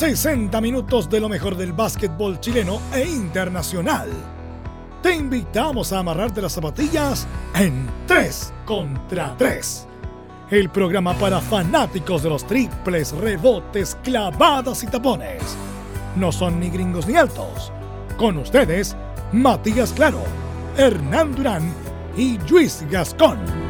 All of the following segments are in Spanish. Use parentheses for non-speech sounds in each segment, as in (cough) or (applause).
60 minutos de lo mejor del básquetbol chileno e internacional. Te invitamos a amarrarte las zapatillas en 3 contra 3. El programa para fanáticos de los triples, rebotes, clavadas y tapones. No son ni gringos ni altos. Con ustedes, Matías Claro, Hernán Durán y Luis Gascón.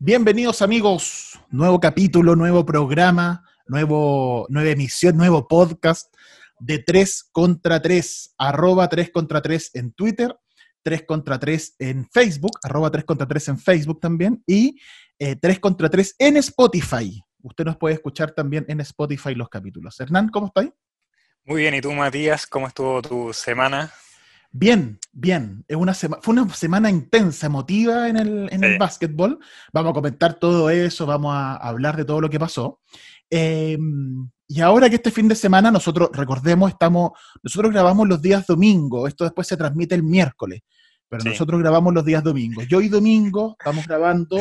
Bienvenidos amigos, nuevo capítulo, nuevo programa, nuevo, nueva emisión, nuevo podcast de 3 contra 3, arroba 3 contra 3 en Twitter, 3 contra 3 en Facebook, arroba 3 contra 3 en Facebook también, y eh, 3 contra 3 en Spotify. Usted nos puede escuchar también en Spotify los capítulos. Hernán, ¿cómo estáis? Muy bien, ¿y tú Matías? ¿Cómo estuvo tu semana? Bien, bien. Es una sema- fue una semana intensa, emotiva en el, en el básquetbol. Vamos a comentar todo eso, vamos a hablar de todo lo que pasó. Eh, y ahora que este fin de semana nosotros, recordemos, estamos, nosotros grabamos los días domingo, esto después se transmite el miércoles, pero Sí. nosotros grabamos los días domingos. Y hoy domingo estamos grabando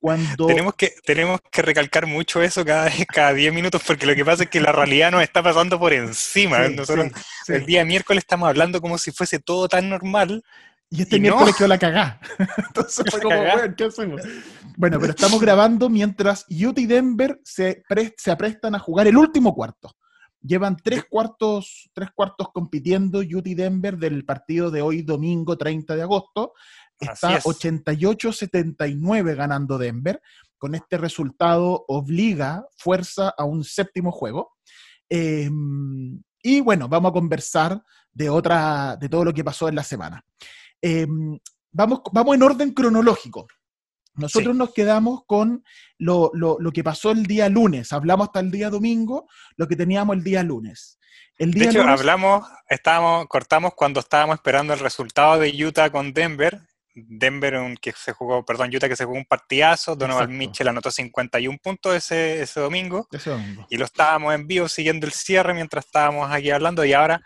cuando... Tenemos que, tenemos que recalcar mucho eso cada, (laughs) cada 10 minutos porque lo que pasa es que la realidad nos está pasando por encima. Sí, Nosotros sí, sí. el día miércoles estamos hablando como si fuese todo tan normal. Y este Y no. miércoles quedó la cagá. (laughs) Entonces fue como, bueno, ¿qué hacemos? Bueno, pero estamos grabando mientras Utah y Denver se, pre- se aprestan a jugar el último cuarto. Llevan tres cuartos, tres cuartos compitiendo Utah y Denver del partido de hoy, domingo 30 de agosto. Está es. 88-79 ganando Denver. Con este resultado obliga, fuerza a un séptimo juego. Eh, y bueno, vamos a conversar de otra, de todo lo que pasó en la semana. Eh, vamos, vamos en orden cronológico. Nosotros Sí. nos quedamos con lo, lo- lo que pasó el día lunes. Hablamos hasta el día domingo, lo que teníamos el día lunes. El De hecho, lunes, hablamos, estábamos, cortamos cuando estábamos esperando el resultado de Utah con Denver. Denver un- que se jugó, perdón, Utah que se jugó un partidazo. Donovan. Mitchell anotó 51 puntos ese, ese domingo. ese domingo. y lo estábamos en vivo siguiendo el cierre mientras estábamos aquí hablando y ahora,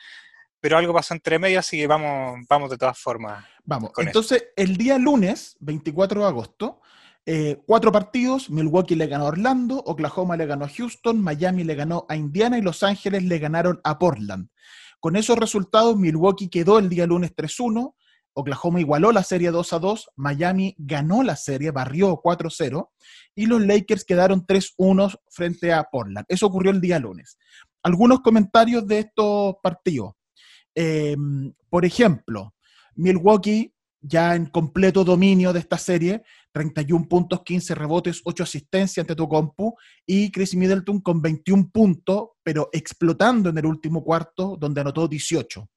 pero algo pasó entre medio, así que vamos, vamos de todas formas. Vamos, entonces el día lunes, 24 de agosto, eh, cuatro partidos, Milwaukee le ganó a Orlando, Oklahoma le ganó a Houston, Miami le ganó a Indiana y Los Ángeles le ganaron a Portland. Con esos resultados, Milwaukee quedó el día lunes 3-1, Oklahoma igualó la serie 2-2, Miami ganó la serie, barrió 4-0 y los Lakers quedaron 3-1 frente a Portland. Eso ocurrió el día lunes. Algunos comentarios de estos partidos. Eh, por ejemplo, Milwaukee ya en completo dominio de esta serie, 31 puntos, 15 rebotes, 8 asistencias ante tu compu, y Chris Middleton con 21 puntos, pero explotando en el último cuarto, donde anotó 18.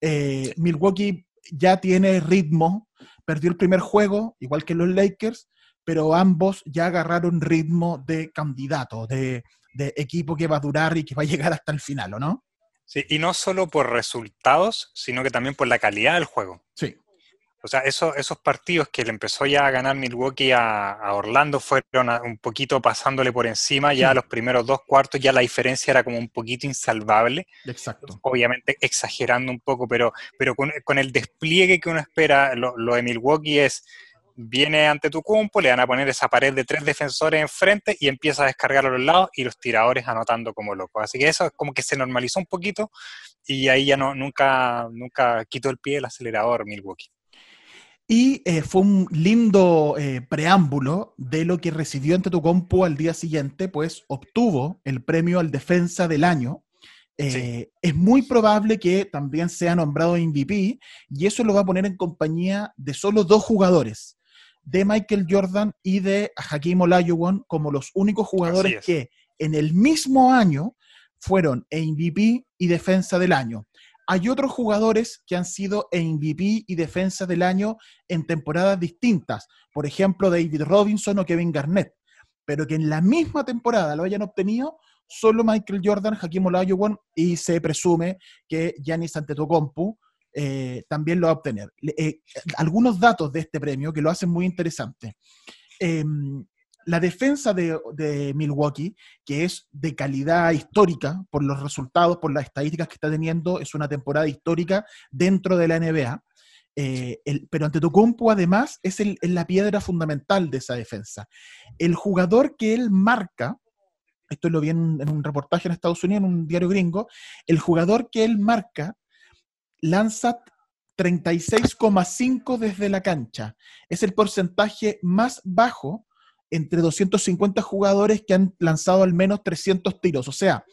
Eh, Milwaukee ya tiene ritmo, perdió el primer juego, igual que los Lakers, pero ambos ya agarraron ritmo de candidato, de, de equipo que va a durar y que va a llegar hasta el final, ¿o no? Sí, y no solo por resultados, sino que también por la calidad del juego. Sí. O sea, eso- esos partidos que le empezó ya a ganar Milwaukee a, a Orlando fueron a- un poquito pasándole por encima, ya Sí. los primeros dos cuartos ya la diferencia era como un poquito insalvable. Exacto. obviamente exagerando un poco, pero, pero con, con el despliegue que uno espera, lo, lo de Milwaukee es, viene ante tu cumpo, le van a poner esa pared de tres defensores enfrente y empieza a descargar a los lados y los tiradores anotando como locos. Así que eso es como que se normalizó un poquito y ahí ya no, nunca, nunca quitó el pie del acelerador Milwaukee. Y eh, fue un lindo eh, preámbulo de lo que recibió ante tu compu al día siguiente, pues obtuvo el premio al defensa del año. Eh, Es muy probable que también sea nombrado MVP y eso lo va a poner en compañía de solo dos jugadores, de Michael Jordan y de Hakim Olajuwon como los únicos jugadores es. que en el mismo año fueron MVP y defensa del año. Hay otros jugadores que han sido MVP y defensa del año en temporadas distintas. Por ejemplo, David Robinson o Kevin Garnett. Pero que en la misma temporada lo hayan obtenido solo Michael Jordan, Hakim Olajuwon y se presume que Giannis Antetokounmpo eh, también lo va a obtener. Eh, algunos datos de este premio que lo hacen muy interesante. Em, la defensa de, Milwaukee, que es de calidad histórica por los resultados, por las estadísticas que está teniendo, es una temporada histórica dentro de la NBA. Eh, el, pero Antetokounmpo además es, la piedra fundamental de esa defensa. El jugador que él marca, esto lo vi en, en un reportaje en Estados Unidos, en un diario gringo, el jugador que él marca lanza 36,5 desde la cancha. Es el porcentaje más bajo entre 250 jugadores que han lanzado al menos 300 tiros. O sea,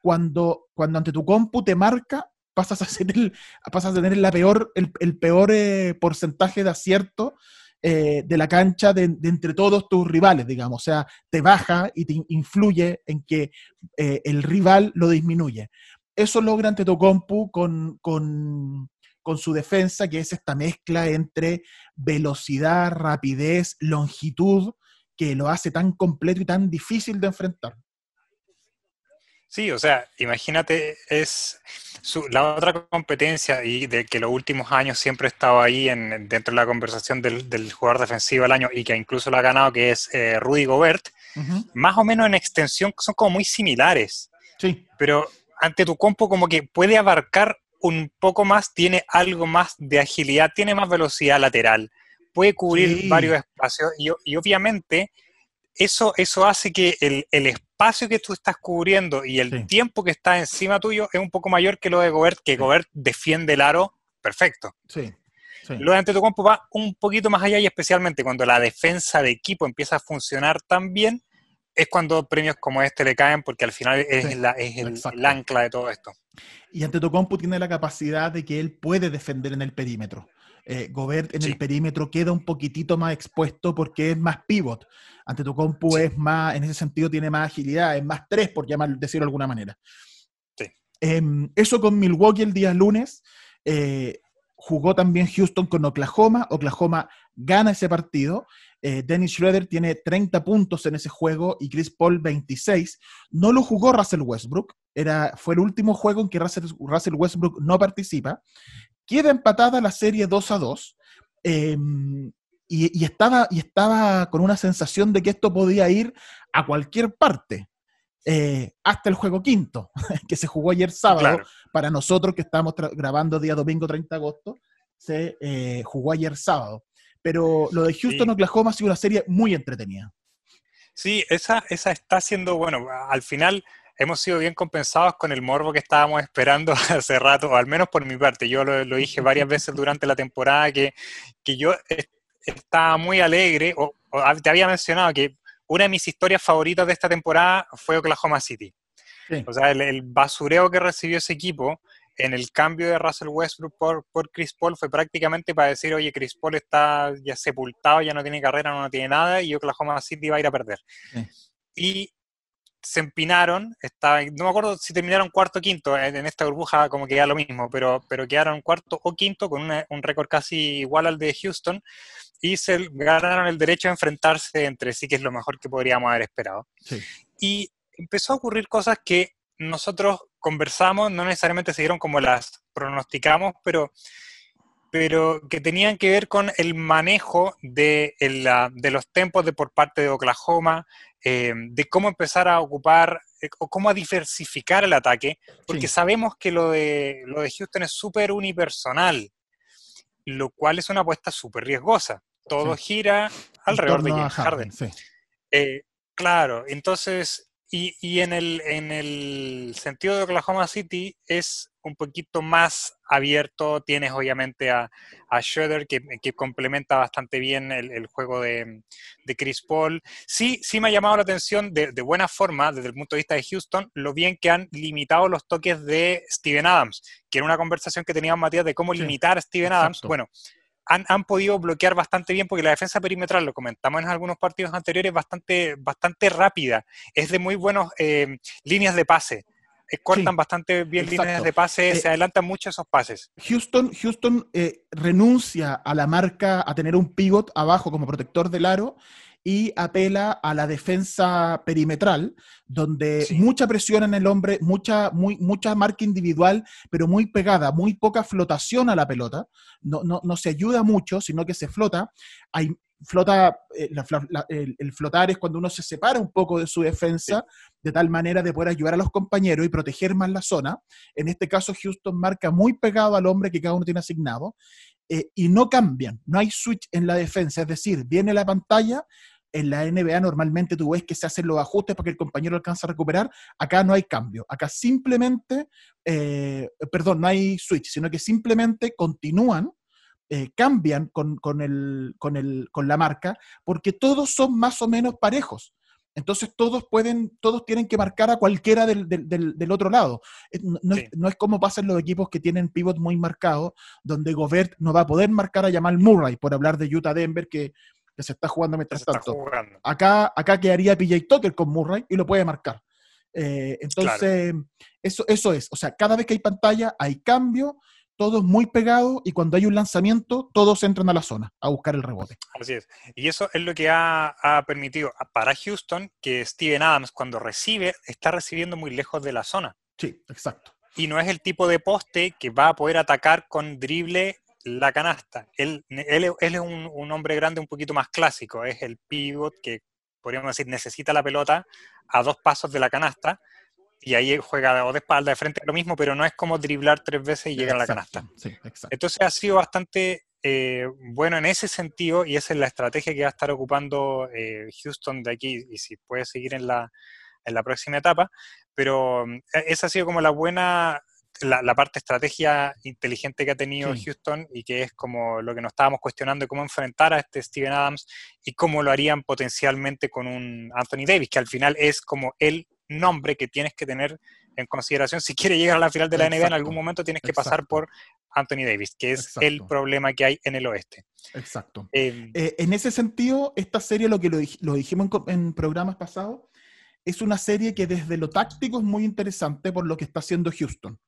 cuando, cuando ante tu compu te marca, pasas a, ser el, pasas a tener la peor, el, peor eh, porcentaje de acierto eh, de la cancha de, entre todos tus rivales, digamos. O sea, te baja y te influye en que eh, el rival lo disminuye. Eso logra ante tu compu con, con, con su defensa, que es esta mezcla entre velocidad, rapidez, longitud que lo hace tan completo y tan difícil de enfrentar. Sí, o sea, imagínate, es la otra competencia y de que los últimos años siempre he estado ahí en, dentro de la conversación del, jugador defensivo del año y que incluso lo ha ganado, que es eh, Rudy Gobert, más o menos en extensión son como muy similares. Sí. Pero ante tu compo como que puede abarcar un poco más, tiene algo más de agilidad, tiene más velocidad lateral, puede cubrir varios espacios y, obviamente eso, eso hace que el, espacio que tú estás cubriendo y el tiempo que está encima tuyo es un poco mayor que lo de Gobert, que Gobert defiende el aro perfecto. Sí. Lo de Antetokounmpo va un poquito más allá y especialmente cuando la defensa de equipo empieza a funcionar tan bien, es cuando premios como este le caen porque al final es, la, es el, ancla de todo esto. Y Antetokounmpo tiene la capacidad de que él puede defender en el perímetro. Eh, Gobert en el perímetro queda un poquitito más expuesto porque es más pivot. Ante tu compu es más, en ese sentido tiene más agilidad, es más tres, por llamar, decirlo de alguna manera. Em, eso con Milwaukee el día lunes. Eh, jugó también Houston con Oklahoma. Oklahoma gana ese partido. Eh, Dennis Schroeder tiene 30 puntos en ese juego y Chris Paul 26. No lo jugó Russell Westbrook. Era, fue el último juego en que Russell Westbrook no participa. Queda empatada la serie 2 a 2. Em, y, estaba, y estaba con una sensación de que esto podía ir a cualquier parte. Eh, hasta el juego quinto, (laughs) que se jugó ayer sábado. Para nosotros que estamos grabando día domingo 30 de agosto, se eh, jugó ayer sábado. Pero lo de Houston, Oklahoma ha sido una serie muy entretenida. Sí, esa, esa está siendo, bueno, al final hemos sido bien compensados con el morbo que estábamos esperando (laughs) hace rato, o al menos por mi parte. Yo lo, dije varias veces durante la temporada que, que yo estaba muy alegre, o, te había mencionado que una de mis historias favoritas de esta temporada fue Oklahoma City. O sea, el, basureo que recibió ese equipo en el cambio de Russell Westbrook por, por Chris Paul fue prácticamente para decir, oye, Chris Paul está ya sepultado, ya no tiene carrera, no tiene nada, y Oklahoma City va a ir a perder. Y se empinaron, estaba, no me acuerdo si terminaron cuarto o quinto, en, esta burbuja como que ya lo mismo, pero, pero quedaron cuarto o quinto con un récord casi igual al de Houston y se ganaron el derecho a enfrentarse entre sí, que es lo mejor que podríamos haber esperado. Y empezó a ocurrir cosas que nosotros conversamos, no necesariamente se dieron como las pronosticamos, pero pero que tenían que ver con el manejo de, de los tempos de por parte de Oklahoma, eh, de cómo empezar a ocupar eh, o cómo a diversificar el ataque, porque sabemos que lo de, lo de Houston es súper unipersonal, lo cual es una apuesta súper riesgosa. Todo gira alrededor de James Harden. Eh, claro, entonces, y, y en, el, en el sentido de Oklahoma City es un poquito más abierto. Tienes obviamente a, a Schroeder que, complementa bastante bien el, juego de, Chris Paul. Sí, sí me ha llamado la atención de, buena forma, desde el punto de vista de Houston, lo bien que han limitado los toques de Steven Adams, que era una conversación que teníamos Matías de cómo limitar a Steven Adams. Bueno, han, podido bloquear bastante bien porque la defensa perimetral, lo comentamos en algunos partidos anteriores, bastante, bastante rápida. Es de muy buenas eh, líneas de pase eh, cortan Sí, bastante bien exacto. líneas de pase, Eh, se adelantan mucho esos pases. Houston, Houston renuncia a la marca, a tener un pivot abajo como protector del aro y apela a la defensa perimetral, donde Sí. mucha presión en el hombre, mucha, muy, mucha marca individual, pero muy pegada, muy poca flotación a la pelota. No, no, no se ayuda mucho, sino que se flota. Hay, flota, eh, la fla- la- el, el flotar es cuando uno se separa un poco de su defensa, de tal manera de poder ayudar a los compañeros y proteger más la zona. En este caso, Houston marca muy pegado al hombre que cada uno tiene asignado eh, y no cambian, no hay switch en la defensa, es decir, viene la pantalla. En la NBA normalmente tú ves que se hacen los ajustes para que el compañero alcance a recuperar. Acá no hay cambio. Acá simplemente, eh, perdón, no hay switch, sino que simplemente continúan, eh, cambian con, con, el, con, el, con la marca, porque todos son más o menos parejos. Entonces todos pueden, todos tienen que marcar a cualquiera del, del, del, otro lado. Eh, No, Sí. es, no es como pasa en los equipos que tienen pivot muy marcados, donde Gobert no va a poder marcar a Jamal Murray, por hablar de Utah Denver, que, que se está jugando mientras está tanto. jugando. Acá, acá quedaría PJ Tucker con Murray y lo puede marcar. Eh, entonces, eso, eso es. O sea, cada vez que hay pantalla, hay cambio, todo es muy pegado y cuando hay un lanzamiento, todos entran a la zona a buscar el rebote. Así es. Y eso es lo que ha, ha permitido para Houston que Steven Adams cuando recibe está recibiendo muy lejos de la zona. Sí, exacto. Y no es el tipo de poste que va a poder atacar con drible la canasta. Él, él, él es un, un hombre grande un poquito más clásico. Es el pivot que, podríamos decir, necesita la pelota a dos pasos de la canasta. Y ahí juega o de espalda, de frente, lo mismo, pero no es como driblar tres veces y llegar a la canasta. Sí. Entonces ha sido bastante eh, bueno en ese sentido y esa es la estrategia que va a estar ocupando eh, Houston de aquí y si puede seguir en la, en la próxima etapa. Pero mm, e- esa ha sido como la buena, la, la parte estrategia inteligente que ha tenido Sí. Houston y que es como lo que nos estábamos cuestionando, cómo enfrentar a este Steven Adams y cómo lo harían potencialmente con un Anthony Davis, que al final es como el nombre que tienes que tener en consideración si quieres llegar a la final de la NBA en Exacto, algún momento tienes que pasar exacto. por Anthony Davis, que es el Exacto. problema que hay en el oeste. Exacto. Eh, Eh, en ese sentido, esta serie, lo que lo, lo dijimos en, en programas pasados, es una serie que desde lo táctico es muy interesante por lo que está haciendo Houston.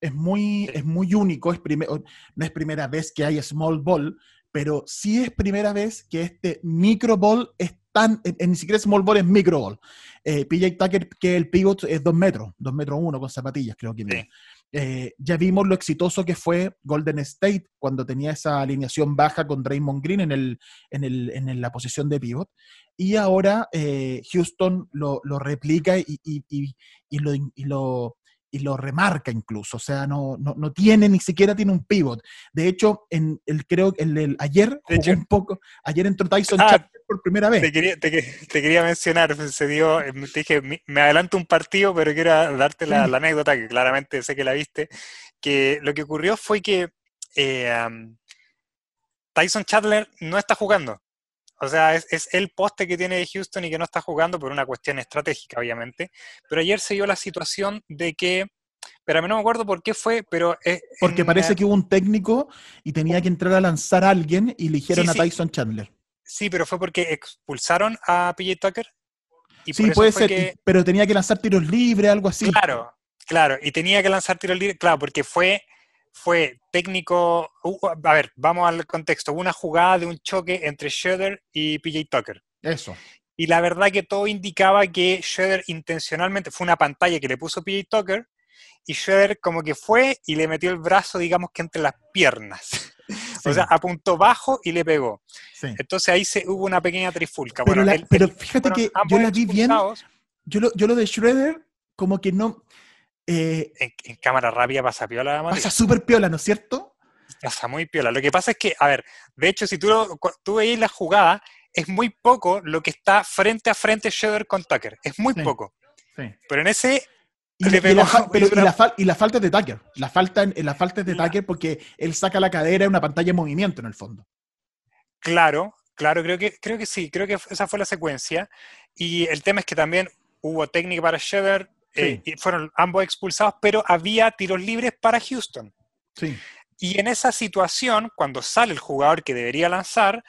Es muy, Sí. es muy único, es prime- o- no es primera vez que hay small ball, pero sí es primera vez que este micro ball es tan, eh, eh, ni siquiera small ball es micro ball. Eh, PJ Tucker, que el pivot es 2 metros, 2 metros 1 con zapatillas, creo que mide. Eh, ya vimos lo exitoso que fue Golden State cuando tenía esa alineación baja con Draymond Green en, el, en, el, en la posición de pivot. Y ahora eh, Houston lo, lo replica y, y- y- y lo, y, lo, y lo remarca incluso. O sea, no, no, no tiene, ni siquiera tiene un pivot. De hecho, en el, creo que el, el- ayer De jugó hecho- un poco, ayer entró Tyson Ah, Chandler por primera vez. te, quería, te, que- te quería mencionar, se dio, eh, te dije, me adelanto un partido, pero quiero darte la, anécdota, que claramente sé que la viste, que lo que ocurrió fue que eh, um, Tyson Chandler no está jugando. O sea, es, es el poste que tiene Houston y que no está jugando por una cuestión estratégica, obviamente. Pero ayer se dio la situación de que, pero a mí no me acuerdo por qué fue, pero... eh, Porque en, parece que hubo un técnico y tenía que entrar a lanzar a alguien y eligieron Sí, a sí. Tyson Chandler. Sí, pero fue porque expulsaron a PJ Tucker. Y Sí, puede ser, que- pero tenía que lanzar tiros libres, algo así. Claro, claro, y tenía que lanzar tiro libre, claro, porque fue, fue técnico, uh, a ver, vamos al contexto, hubo una jugada de un choque entre Schroeder y PJ Tucker. Eso. Y la verdad que todo indicaba que Schroeder intencionalmente, fue una pantalla que le puso PJ Tucker, y Schroeder como que fue y le metió el brazo, digamos que entre las piernas. (laughs) Sí, O sea, apuntó bajo y le pegó. sí. Entonces ahí se, hubo una pequeña trifulca. Pero, Bueno, la- él- pero él- fíjate que yo la vi bien. Yo lo, yo lo de Schroeder, como que no. Eh, En, en cámara rápida pasa piola, Mati. pasa súper piola, ¿no es cierto? Pasa muy piola. Lo que pasa es que, a ver, de hecho, si tú, lo, tú veis la jugada, es muy poco lo que está frente a frente Schroeder con Tucker. Es muy Sí. poco. Sí. Pero en ese, Y, Le la- y pero- y la fal- y la falta es de Tucker. La falta, en- la falta es de Tucker porque él saca la cadera en una pantalla en movimiento en el fondo. claro, claro, creo que, creo que sí, creo que esa fue la secuencia. Y el tema es que también hubo técnica para Eh, fueron ambos expulsados, pero había tiros libres para Houston. Sí. Y en esa situación, cuando sale el jugador que debería lanzar,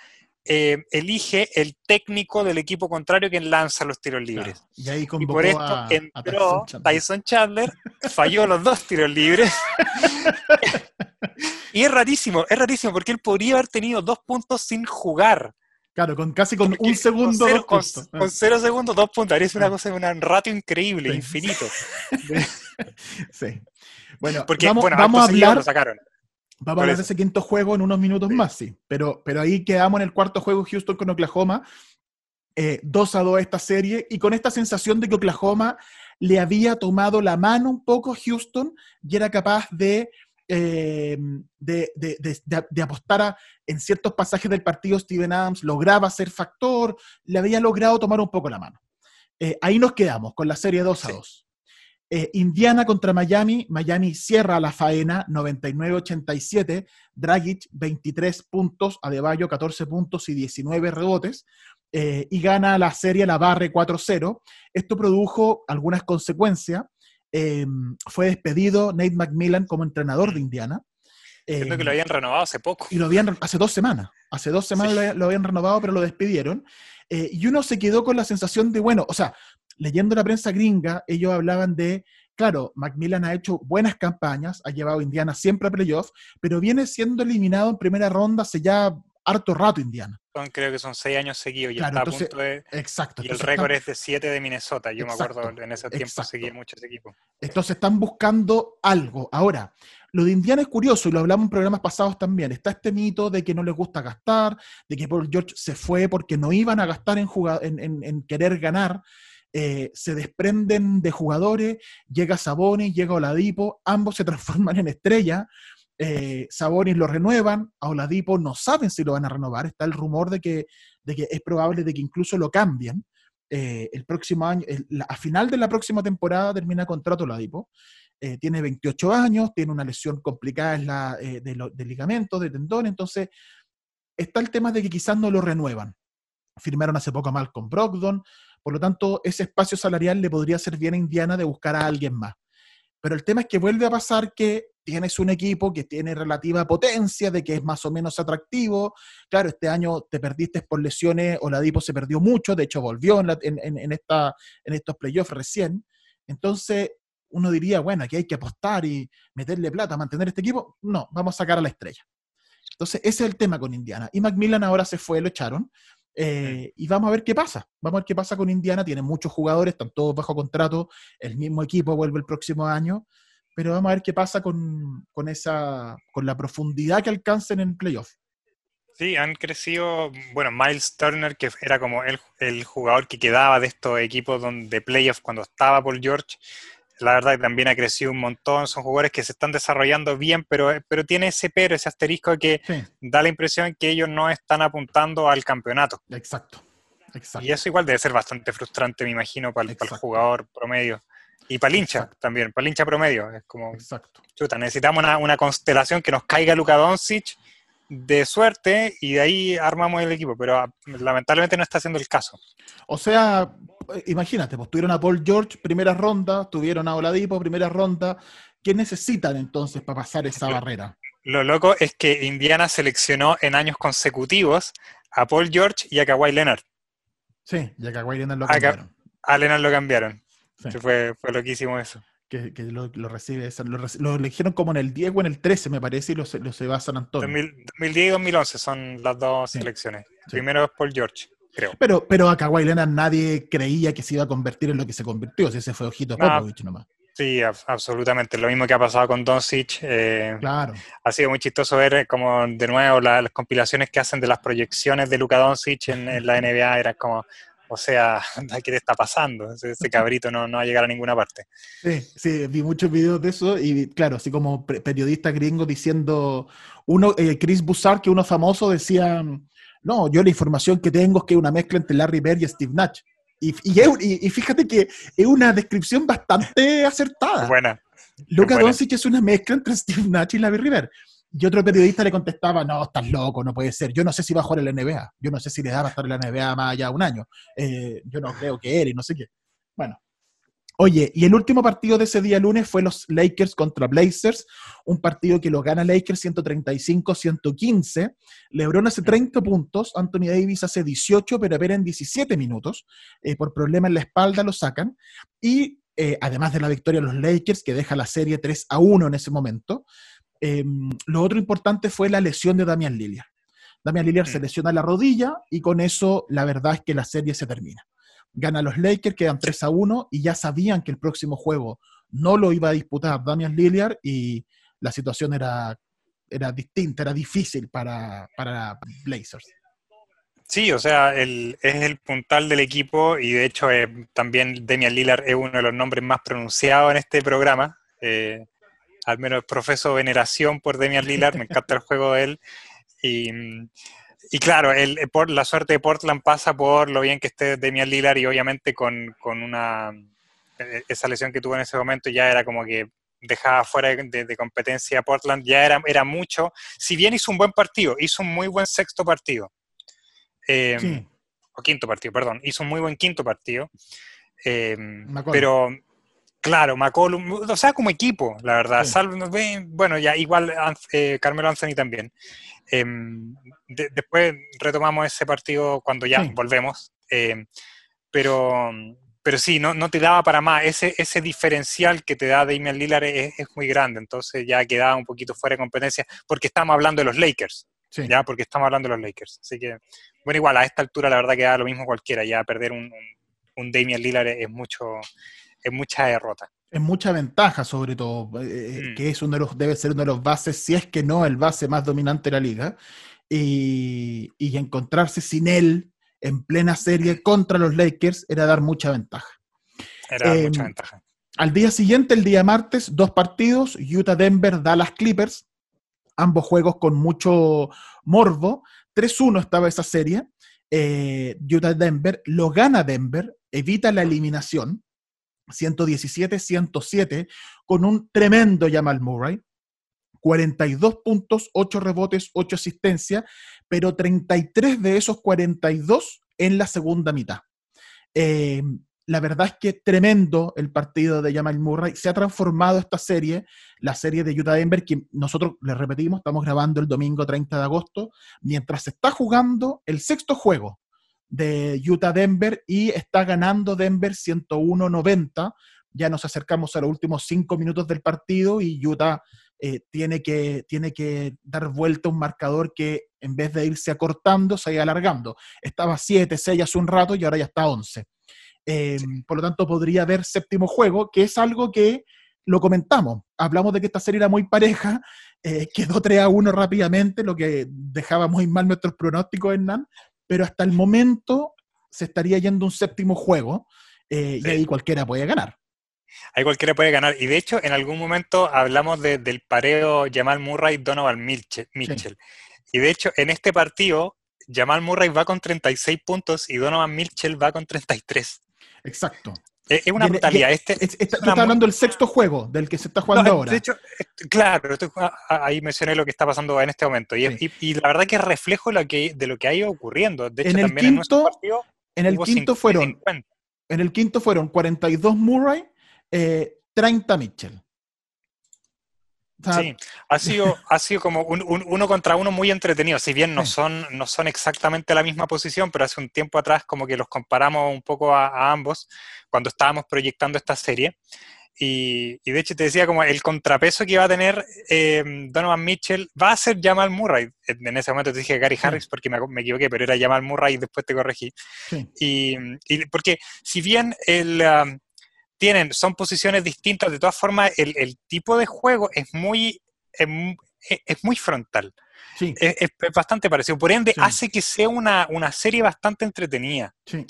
eh, elige el técnico del equipo contrario quien lanza los tiros libres. Y ahí Y convocó por esto a, a entró Tyson Chandler. Tyson Chandler, falló los dos tiros libres. (laughs) y es rarísimo, es rarísimo porque él podría haber tenido dos puntos sin jugar. Claro, con casi con Porque un segundo, con cero, dos con- puntos. con cero segundos, dos puntos. Es una Ah. cosa, un ratio increíble, Sí. infinito. (laughs) Sí. Bueno, Porque, vamos, bueno, vamos a hablar, lo sacaron. vamos a hablar de ese quinto juego en unos minutos más, sí. Pero, pero ahí quedamos en el cuarto juego Houston con Oklahoma. eh, 2 a 2 esta serie y con esta sensación de que Oklahoma le había tomado la mano un poco a Houston y era capaz de, eh, de, de- de- de- apostar a, en ciertos pasajes del partido. Steven Adams lograba ser factor, le había logrado tomar un poco la mano. Eh, ahí nos quedamos con la serie 2 a Sí. 2. Eh, Indiana contra Miami. Miami cierra la faena 99-87. Dragic 23 puntos, Adebayo 14 puntos y 19 rebotes. eh, y gana la serie, la barre 4-0. Esto produjo algunas consecuencias. Eh, fue despedido Nate McMillan como entrenador de Indiana. Entiendo Eh, que lo habían renovado hace poco. y lo habían, hace dos semanas, hace dos semanas Sí. lo, lo habían renovado, pero lo despidieron. Eh, y uno se quedó con la sensación de, bueno, o sea, leyendo la prensa gringa, ellos hablaban de, claro, Macmillan ha hecho buenas campañas, ha llevado a Indiana siempre a playoff, pero viene siendo eliminado en primera ronda hace ya harto rato Indiana. Son- creo que son seis años seguidos y Claro, está entonces, a punto de... Exacto. Y el récord están- es de 7 de Minnesota. Yo Exacto, me acuerdo en ese tiempo exacto. seguía mucho ese equipo. Entonces están buscando algo. Ahora, lo de Indiana es curioso y lo hablamos en programas pasados también. Está este mito de que no les gusta gastar, de que Paul George se fue porque no iban a gastar en, en- en querer ganar. Eh, se desprenden de jugadores, llega Sabonis, llega Oladipo, ambos se (laughs) transforman en estrella. Eh, Sabonis lo renuevan, a Oladipo no saben si lo van a renovar. Está el rumor de que, de que es probable de que incluso lo cambien. Eh, el próximo año, a final de la próxima temporada termina contrato Oladipo. Eh, tiene 28 años, tiene una lesión complicada en la, eh, de, de ligamento, de tendón, entonces está el tema de que quizás no lo renuevan. Firmaron hace poco a Malcolm Brogdon, por lo tanto, ese espacio salarial le podría ser bien a Indiana de buscar a alguien más. Pero el tema es que vuelve a pasar que tienes un equipo que tiene relativa potencia, de que es más o menos atractivo. Claro, este año te perdiste por lesiones, Oladipo se perdió mucho, de hecho volvió en, la- en- en- esta, en estos playoffs recién. Entonces, uno diría, bueno, aquí hay que apostar y meterle plata, mantener este equipo. No, vamos a sacar a la estrella. Entonces, ese es el tema con Indiana. Y Macmillan ahora se fue, lo echaron. Eh, y vamos a ver qué pasa. Vamos a ver qué pasa con Indiana. Tiene muchos jugadores, están todos bajo contrato. El mismo equipo vuelve el próximo año. Pero vamos a ver qué pasa con, con esa, con la profundidad que alcancen en playoff. Sí, han crecido, bueno, Miles Turner, que era como el, el jugador que quedaba de estos equipos donde, de playoff cuando estaba Paul George, la verdad que también ha crecido un montón, son jugadores que se están desarrollando bien, pero, pero tiene ese pero, ese asterisco que Sí, da la impresión que ellos no están apuntando al campeonato. exacto. exacto. Y eso igual debe ser bastante frustrante, me imagino, para, el- para el Exacto. jugador promedio. Y para el hincha Exacto. también, para el hincha promedio. Es como, Exacto. chuta, necesitamos una, una constelación que nos caiga Luka Doncic de suerte y de ahí armamos el equipo, pero ah, lamentablemente no está siendo el caso. O sea, eh, imagínate, pues tuvieron a Paul George primera ronda, tuvieron a Oladipo primera ronda. ¿Qué necesitan entonces para pasar esa barrera? Lo loco es que Indiana seleccionó en años consecutivos a Paul George y a Kawhi Leonard. Sí, que a Kawhi Leonard lo cambiaron. A Leonard lo cambiaron. Sí, Fue, fue loquísimo eso. Que, que lo, lo recibe, lo, lo eligieron como en el 10 o en el 13, me parece, y lo, se- lo se va a San Antonio. 2000 2010 y 2011 son las dos Sí, selecciones. sí. Primero es Paul George, creo. Pero, pero a Kawhi Leonard nadie creía que se iba a convertir en lo que se convirtió, si ese fue Ojito No. Popovich nomás. Sí, ab- absolutamente. Lo mismo que ha pasado con Doncic. eh, Claro, ha sido muy chistoso ver eh, como de nuevo la- las compilaciones que hacen de las proyecciones de Luka Doncic en, en la NBA. Era como, o sea, (laughs) ¿qué te está pasando? Ese, cabrito no, no va a llegar a ninguna parte. sí, sí, vi muchos videos de eso y claro, así como periodistas gringos diciendo, uno, eh, Chris Bussard, que uno famoso, decía, no, yo la información que tengo es que es una mezcla entre Larry Bird y Steve Nash. Y, y, y- fíjate que es una descripción bastante acertada. Buena. Buena. Doncic es una mezcla entre Steve Nash y Larry River. Y otro periodista le contestaba, no, estás loco, no puede ser. Yo no sé si va a jugar en la NBA. Yo no sé si le da para estar en la NBA más allá de un año. Eh, yo no creo que él y no sé qué. Bueno, Oye, y el último partido de ese día lunes fue los Lakers contra Blazers, un partido que lo gana Lakers 135-115. LeBron hace 30 puntos, Anthony Davis hace 18, pero apenas en 17 minutos. Eh, por problema en la espalda lo sacan. Y eh, además de la victoria de los Lakers, que deja la serie 3 a 1 en ese momento, em, lo otro importante fue la lesión de Damian Lillard. Damian Lillard se mm. lesiona la rodilla y con eso la verdad es que la serie se termina gana los Lakers, quedan 3 a 1 y ya sabían que el próximo juego no lo iba a disputar Damian Lillard y la situación era, era distinta, era difícil para, para Blazers. Sí, o sea, es el puntal del equipo y de hecho eh, también Damian Lillard es uno de los nombres más pronunciados en este programa. Eh, al menos profeso veneración por Damian Lillard, me encanta el juego de él. Y, y claro, el, eh, por, la suerte de Portland pasa por lo bien que esté Damian Lillard y obviamente con, una eh, esa lesión que tuvo en ese momento ya era como que dejaba fuera de, competencia a Portland, ya era, era mucho. Si bien hizo un buen partido, hizo un muy buen sexto partido. Em, o quinto partido, perdón. Hizo un muy buen quinto partido. Em, pero Claro, McCollum, o sea, como equipo, la verdad. bueno, ya igual eh, Carmelo Anthony también. Em, después retomamos ese partido cuando ya volvemos. Em, pero, pero sí, no, no te daba para más. Ese, ese diferencial que te da Damian Lillard es, muy grande. Entonces ya quedaba un poquito fuera de competencia porque estamos hablando de los Lakers. Ya, porque estamos hablando de los Lakers. Así que, bueno, igual a esta altura la verdad que da lo mismo cualquiera. Ya perder un, un, Damian Lillard es mucho, es mucha derrota es mucha ventaja, sobre todo, eh, eh, mm. que es uno de los, debe ser uno de los bases, si es que no el base más dominante de la liga, y, encontrarse sin él en plena serie contra los Lakers era dar mucha ventaja. Era dar mucha em, ventaja. Al día siguiente, el día martes, dos partidos, Utah-Denver, Dallas Clippers, ambos juegos con mucho morbo. 3-1 estaba esa serie. Eh, Utah-Denver lo gana Denver, evita la eliminación. 117-107, con un tremendo Jamal Murray. 42 puntos, 8 rebotes, 8 asistencias, pero 33 de esos 42 en la segunda mitad. Eh, la verdad es que tremendo el partido de Jamal Murray. Se ha transformado esta serie, la serie de Utah Denver, que nosotros, les repetimos, estamos grabando el domingo 30 de agosto, mientras se está jugando el sexto juego de Utah-Denver y está ganando Denver 101-90. Ya nos acercamos a los últimos cinco minutos del partido y Utah eh, tiene, que, tiene que dar vuelta a un marcador que en vez de irse acortando, se ha ido alargando. Estaba 7, 6 hace un rato y ahora ya está 11. Eh, por lo tanto, podría haber séptimo juego, que es algo que lo comentamos. Hablamos de que esta serie era muy pareja, eh, quedó 3 a 1 rápidamente, lo que dejaba muy mal nuestros pronósticos, Hernán, pero hasta el momento se estaría yendo un séptimo juego eh, y ahí cualquiera puede ganar. Ahí cualquiera puede ganar. Y de hecho, en algún momento hablamos del pareo Jamal Murray-Donovan Mitchell. Y de hecho, en este partido, Jamal Murray va con 36 puntos y Donovan Mitchell va con 33. Exacto. Es una brutalidad. Este, tú estás hablando del sexto juego, del que se está jugando ahora. De hecho, claro, ahí mencioné lo que está pasando en este momento. Y, la verdad que es reflejo de lo que, de lo que ha ido ocurriendo. De hecho, en el también quinto, en partido. En el quinto fueron. En el quinto fueron 42 Murray, 30 eh, Mitchell sí, ha sido, ha sido como un, uno contra uno muy entretenido, si bien no son, no son exactamente la misma posición, pero hace un tiempo atrás como que los comparamos un poco a, ambos cuando estábamos proyectando esta serie. Y, de hecho te decía como el contrapeso que iba a tener em, Donovan Mitchell va a ser Jamal Murray. En ese momento te dije Gary Harris porque me, equivoqué, pero era Jamal Murray y después te corregí. Y, porque si bien el, tienen, son posiciones distintas, de todas formas, el, tipo de juego es muy, es, muy frontal. Sí. Es, bastante parecido. Por ende, hace que sea una, serie bastante entretenida. Sí.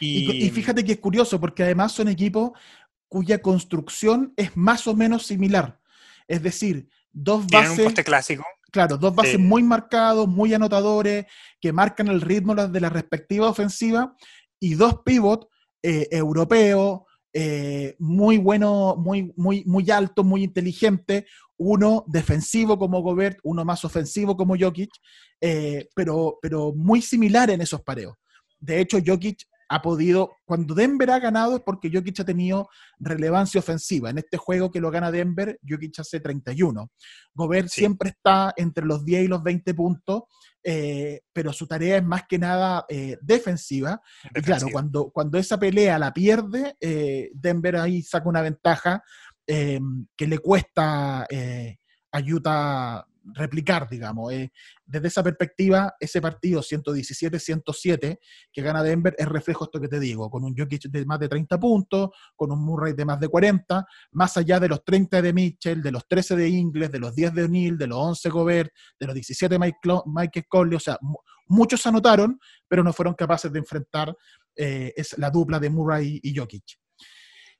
Y, fíjate que es curioso, porque además son equipos cuya construcción es más o menos similar. Es decir, dos bases. un poste clásico. Claro, dos bases muy marcados, muy anotadores, que marcan el ritmo de la respectiva ofensiva, y dos pivots eh, europeos, eh, muy bueno, muy, muy, muy alto, muy inteligente, uno defensivo como Gobert, uno más ofensivo como Jokic, eh, pero, pero muy similar en esos pareos. De hecho, Jokic ha podido, cuando Denver ha ganado es porque Jokic ha tenido relevancia ofensiva. En este juego que lo gana Denver, Jokic hace 31. Gobert siempre está entre los 10 y los 20 puntos, eh, pero su tarea es más que nada eh, defensiva. Y claro, cuando, cuando esa pelea la pierde, eh, Denver ahí saca una ventaja que le cuesta a Utah replicar, digamos. Eh, desde esa perspectiva, ese partido 117-107 que gana Denver es reflejo esto que te digo, con un Jokic de más de 30 puntos, con un Murray de más de 40, más allá de los 30 de Mitchell, de los 13 de Ingles, de los 10 de O'Neill, de los 11 Gobert, de los 17 de Mike Conley, o sea, muchos anotaron, pero no fueron capaces de enfrentar eh, es la dupla de Murray y Jokic.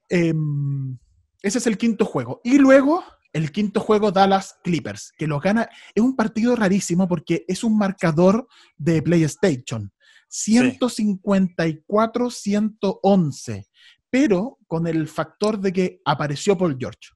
Em, ese es el quinto juego. Y luego el quinto juego Dallas Clippers, que lo gana. Es un partido rarísimo porque es un marcador de PlayStation. 154-111, pero con el factor de que apareció Paul George.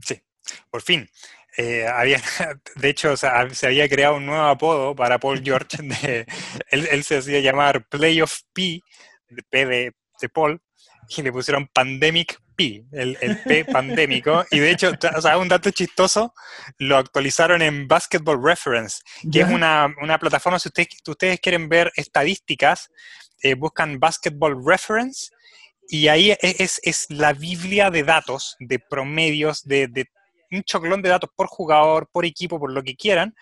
Sí, por fin. Eh, había, (laughs) de hecho, se había creado un nuevo apodo para Paul George. (laughs) él, se hacía llamar Playoff P, de P de Paul, y le pusieron Pandemic P, el, P pandémico. Y de hecho, o sea, un dato chistoso, lo actualizaron en Basketball Reference, que es una, plataforma, si ustedes, ustedes quieren ver estadísticas, eh, buscan Basketball Reference y ahí e, es, es, la biblia de datos, de promedios, de, de un choclón de datos por jugador, por equipo, por lo que quieran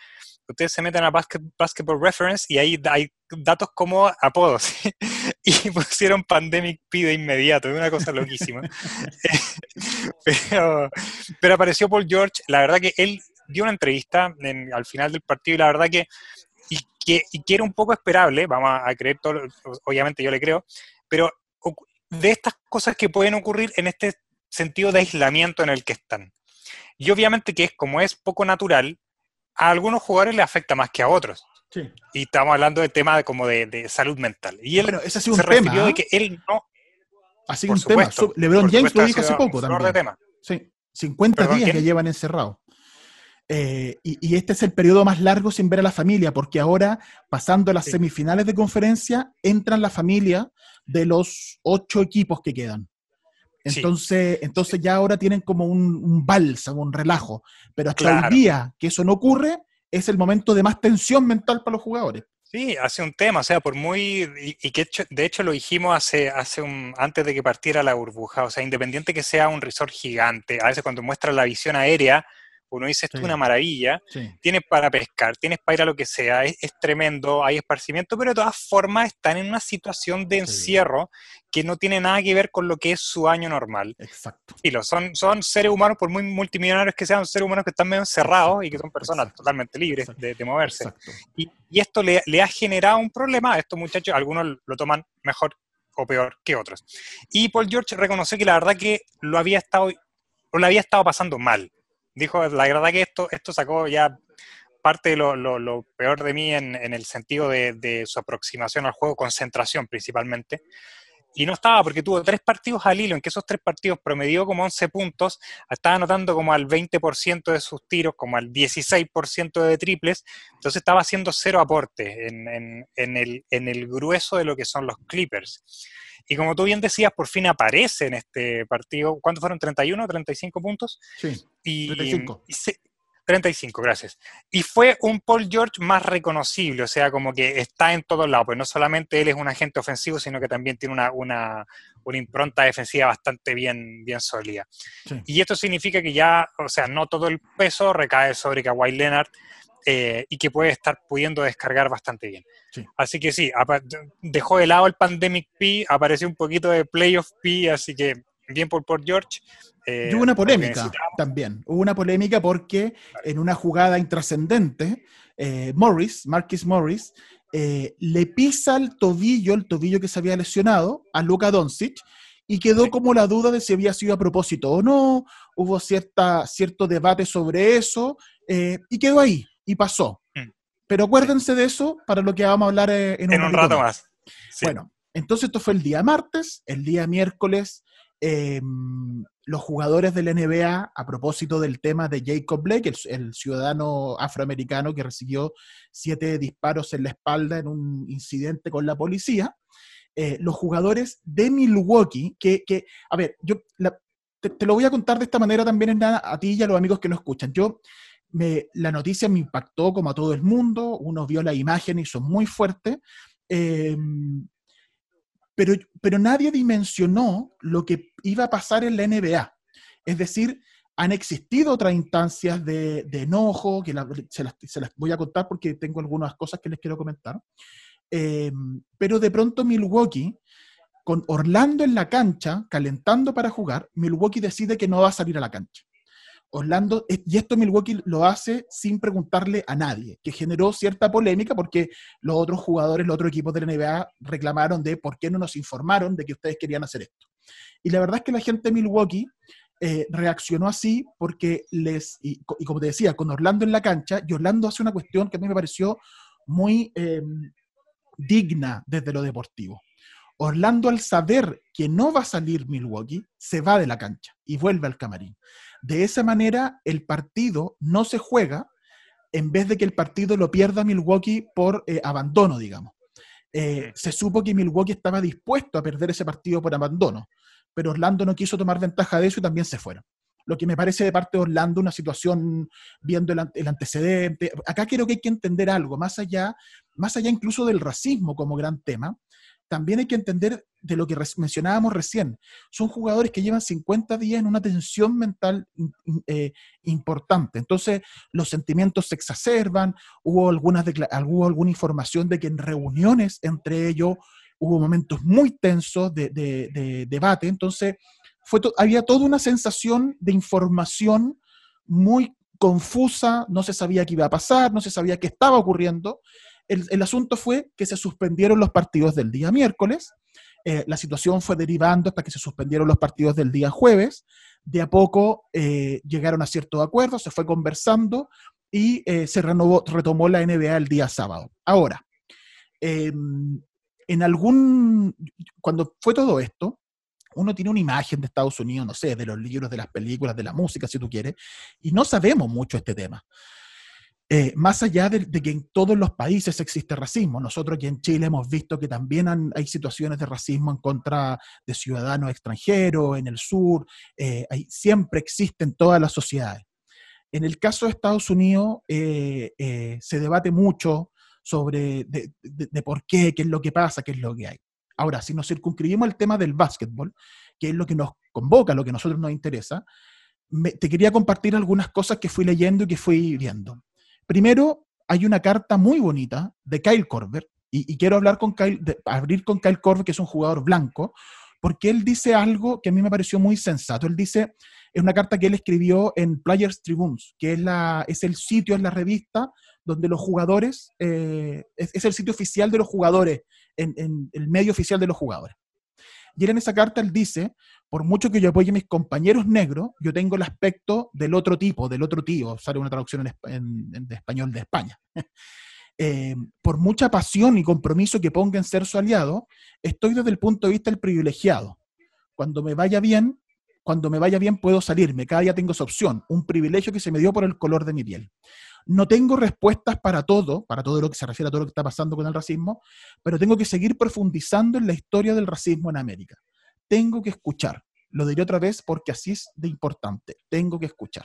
ustedes se meten a Basketball Reference y ahí hay datos como apodos. (laughs) y pusieron Pandemic P de inmediato, es una cosa loquísima. (laughs) pero, pero, apareció Paul George, la verdad que él dio una entrevista al final del partido y la verdad que y, que, y que era un poco esperable, vamos a creer todo, obviamente yo le creo, pero de estas cosas que pueden ocurrir en este sentido de aislamiento en el que están. Y obviamente que es como es poco natural, a algunos jugadores le afecta más que a otros. Y estamos hablando del tema de, como de, salud mental. Y él ese ha sido un tema, de ¿ah? que él no... Ha sido un tema. LeBron James lo dijo hace poco también. tema. Sí, 50 días que llevan encerrado. Eh, y, este es el periodo más largo sin ver a la familia, porque ahora, pasando las semifinales de conferencia, entran la familia de los ocho equipos que quedan. Entonces, entonces ya ahora tienen como un, un bálsamo, un relajo. Pero hasta el día que eso no ocurre, es el momento de más tensión mental para los jugadores. Sí, hace un tema, o sea, por muy. Y, que de hecho lo dijimos hace, hace un. antes de que partiera la burbuja. O sea, independiente que sea un resort gigante, a veces cuando muestra la visión aérea, uno dice, esto es una maravilla, tienes para pescar, tienes para ir a lo que sea, es, tremendo, hay esparcimiento, pero de todas formas están en una situación de encierro que no tiene nada que ver con lo que es su año normal. Exacto. Y lo son, son seres humanos, por muy multimillonarios que sean, seres humanos que están medio encerrados y que son personas totalmente libres de, moverse. Y, y, esto le, le, ha generado un problema a estos muchachos, algunos lo toman mejor o peor que otros. Y Paul George reconoció que la verdad que lo había estado, lo había estado pasando mal dijo, la verdad que esto, esto sacó ya parte de lo, peor de mí en, el sentido de, su aproximación al juego, concentración principalmente. Y no estaba porque tuvo tres partidos al hilo, en que esos tres partidos promedió como 11 puntos, estaba anotando como al 20% de sus tiros, como al 16% de triples, entonces estaba haciendo cero aporte en, el, en el grueso de lo que son los Clippers. Y como tú bien decías, por fin aparece en este partido. ¿Cuántos fueron? ¿31 35 puntos? Sí. Y, 35. 35, gracias. Y fue un Paul George más reconocible, o sea, como que está en todos lados, pues no solamente él es un agente ofensivo, sino que también tiene una, una, una impronta defensiva bastante bien, bien sólida. Y esto significa que ya, o sea, no todo el peso recae sobre Kawhi Leonard, eh, y que puede estar pudiendo descargar bastante bien. Así que sí, dejó de lado el Pandemic P, apareció un poquito de Playoff P, así que bien por, por George. Eh, y hubo una polémica también. Hubo una polémica porque en una jugada intrascendente, eh, Morris, Marquis Morris, le pisa el tobillo, el tobillo que se había lesionado, a Luka Doncic, y quedó como la duda de si había sido a propósito o no. Hubo cierta, cierto debate sobre eso, y quedó ahí y pasó. Mm. Pero acuérdense de eso para lo que vamos a hablar eh, en, un, rato más. Bueno, entonces esto fue el día martes, el día miércoles. Em, los jugadores del NBA, a propósito del tema de Jacob Blake, el, ciudadano afroamericano que recibió siete disparos en la espalda en un incidente con la policía, eh, los jugadores de Milwaukee, que, que a ver, yo te, lo voy a contar de esta manera también a ti y a los amigos que nos escuchan. Yo, me, la noticia me impactó como a todo el mundo, uno vio la imagen y son muy fuertes, em, pero, pero nadie dimensionó lo que iba a pasar en la NBA. Es decir, han existido otras instancias de, enojo, que se, las, voy a contar porque tengo algunas cosas que les quiero comentar. Em, pero de pronto Milwaukee, con Orlando en la cancha, calentando para jugar, Milwaukee decide que no va a salir a la cancha. Orlando, y esto Milwaukee lo hace sin preguntarle a nadie, que generó cierta polémica porque los otros jugadores, los otros equipos de la NBA reclamaron de por qué no nos informaron de que ustedes querían hacer esto. Y la verdad es que la gente de Milwaukee eh, reaccionó así porque les, y, como te decía, con Orlando en la cancha, y Orlando hace una cuestión que a mí me pareció muy em, digna desde lo deportivo. Orlando al saber que no va a salir Milwaukee, se va de la cancha y vuelve al camarín. De esa manera, el partido no se juega en vez de que el partido lo pierda Milwaukee por eh, abandono, digamos. Eh, se supo que Milwaukee estaba dispuesto a perder ese partido por abandono pero Orlando no quiso tomar ventaja de eso y también se fueron. Lo que me parece de parte de Orlando una situación viendo el, antecedente. Acá creo que hay que entender algo, más allá, más allá incluso del racismo como gran tema, también hay que entender de lo que mencionábamos recién. Son jugadores que llevan 50 días en una tensión mental eh, importante. Entonces, los sentimientos se exacerban. Hubo, algunas alguna información de que en reuniones entre ellos hubo momentos muy tensos de, debate, entonces había toda una sensación de información muy confusa, no se sabía qué iba a pasar, no se sabía qué estaba ocurriendo. El, asunto fue que se suspendieron los partidos del día miércoles, eh, la situación fue derivando hasta que se suspendieron los partidos del día jueves, de a poco eh, llegaron a ciertos acuerdos, se fue conversando y eh, se renovó, retomó la NBA el día sábado. Ahora, em, en algún, cuando fue todo esto, uno tiene una imagen de Estados Unidos, no sé, de los libros, de las películas, de la música, si tú quieres, y no sabemos mucho este tema. Eh, más allá de, que en todos los países existe racismo, nosotros aquí en Chile hemos visto que también hay situaciones de racismo en contra de ciudadanos extranjeros, en el sur, eh, siempre existe en todas las sociedades. En el caso de Estados Unidos eh, se debate mucho sobre de, por qué, qué es lo que pasa, qué es lo que hay. Ahora, si nos circunscribimos al tema del básquetbol, que es lo que nos convoca, lo que a nosotros nos interesa, te quería compartir algunas cosas que fui leyendo y que fui viendo. Primero, hay una carta muy bonita de Kyle Korver, y, quiero hablar con Kyle, abrir con Kyle Korver, que es un jugador blanco, porque él dice algo que a mí me pareció muy sensato. Él dice, es una carta que él escribió en Players Tribunes, que es, la, es el sitio, es la revista donde los jugadores, eh, es, el sitio oficial de los jugadores, en, el medio oficial de los jugadores. Y él en esa carta él dice, por mucho que yo apoye a mis compañeros negros, yo tengo el aspecto del otro tipo, del otro tío, sale una traducción en, de español de España. (laughs) Eh, por mucha pasión y compromiso que ponga en ser su aliado, estoy desde el punto de vista del privilegiado. Cuando me vaya bien, cuando me vaya bien puedo salirme, cada día tengo esa opción, un privilegio que se me dio por el color de mi piel. No tengo respuestas para todo, para todo lo que se refiere a todo lo que está pasando con el racismo, pero tengo que seguir profundizando en la historia del racismo en América. Tengo que escuchar. Lo diré otra vez porque así es de importante. Tengo que escuchar.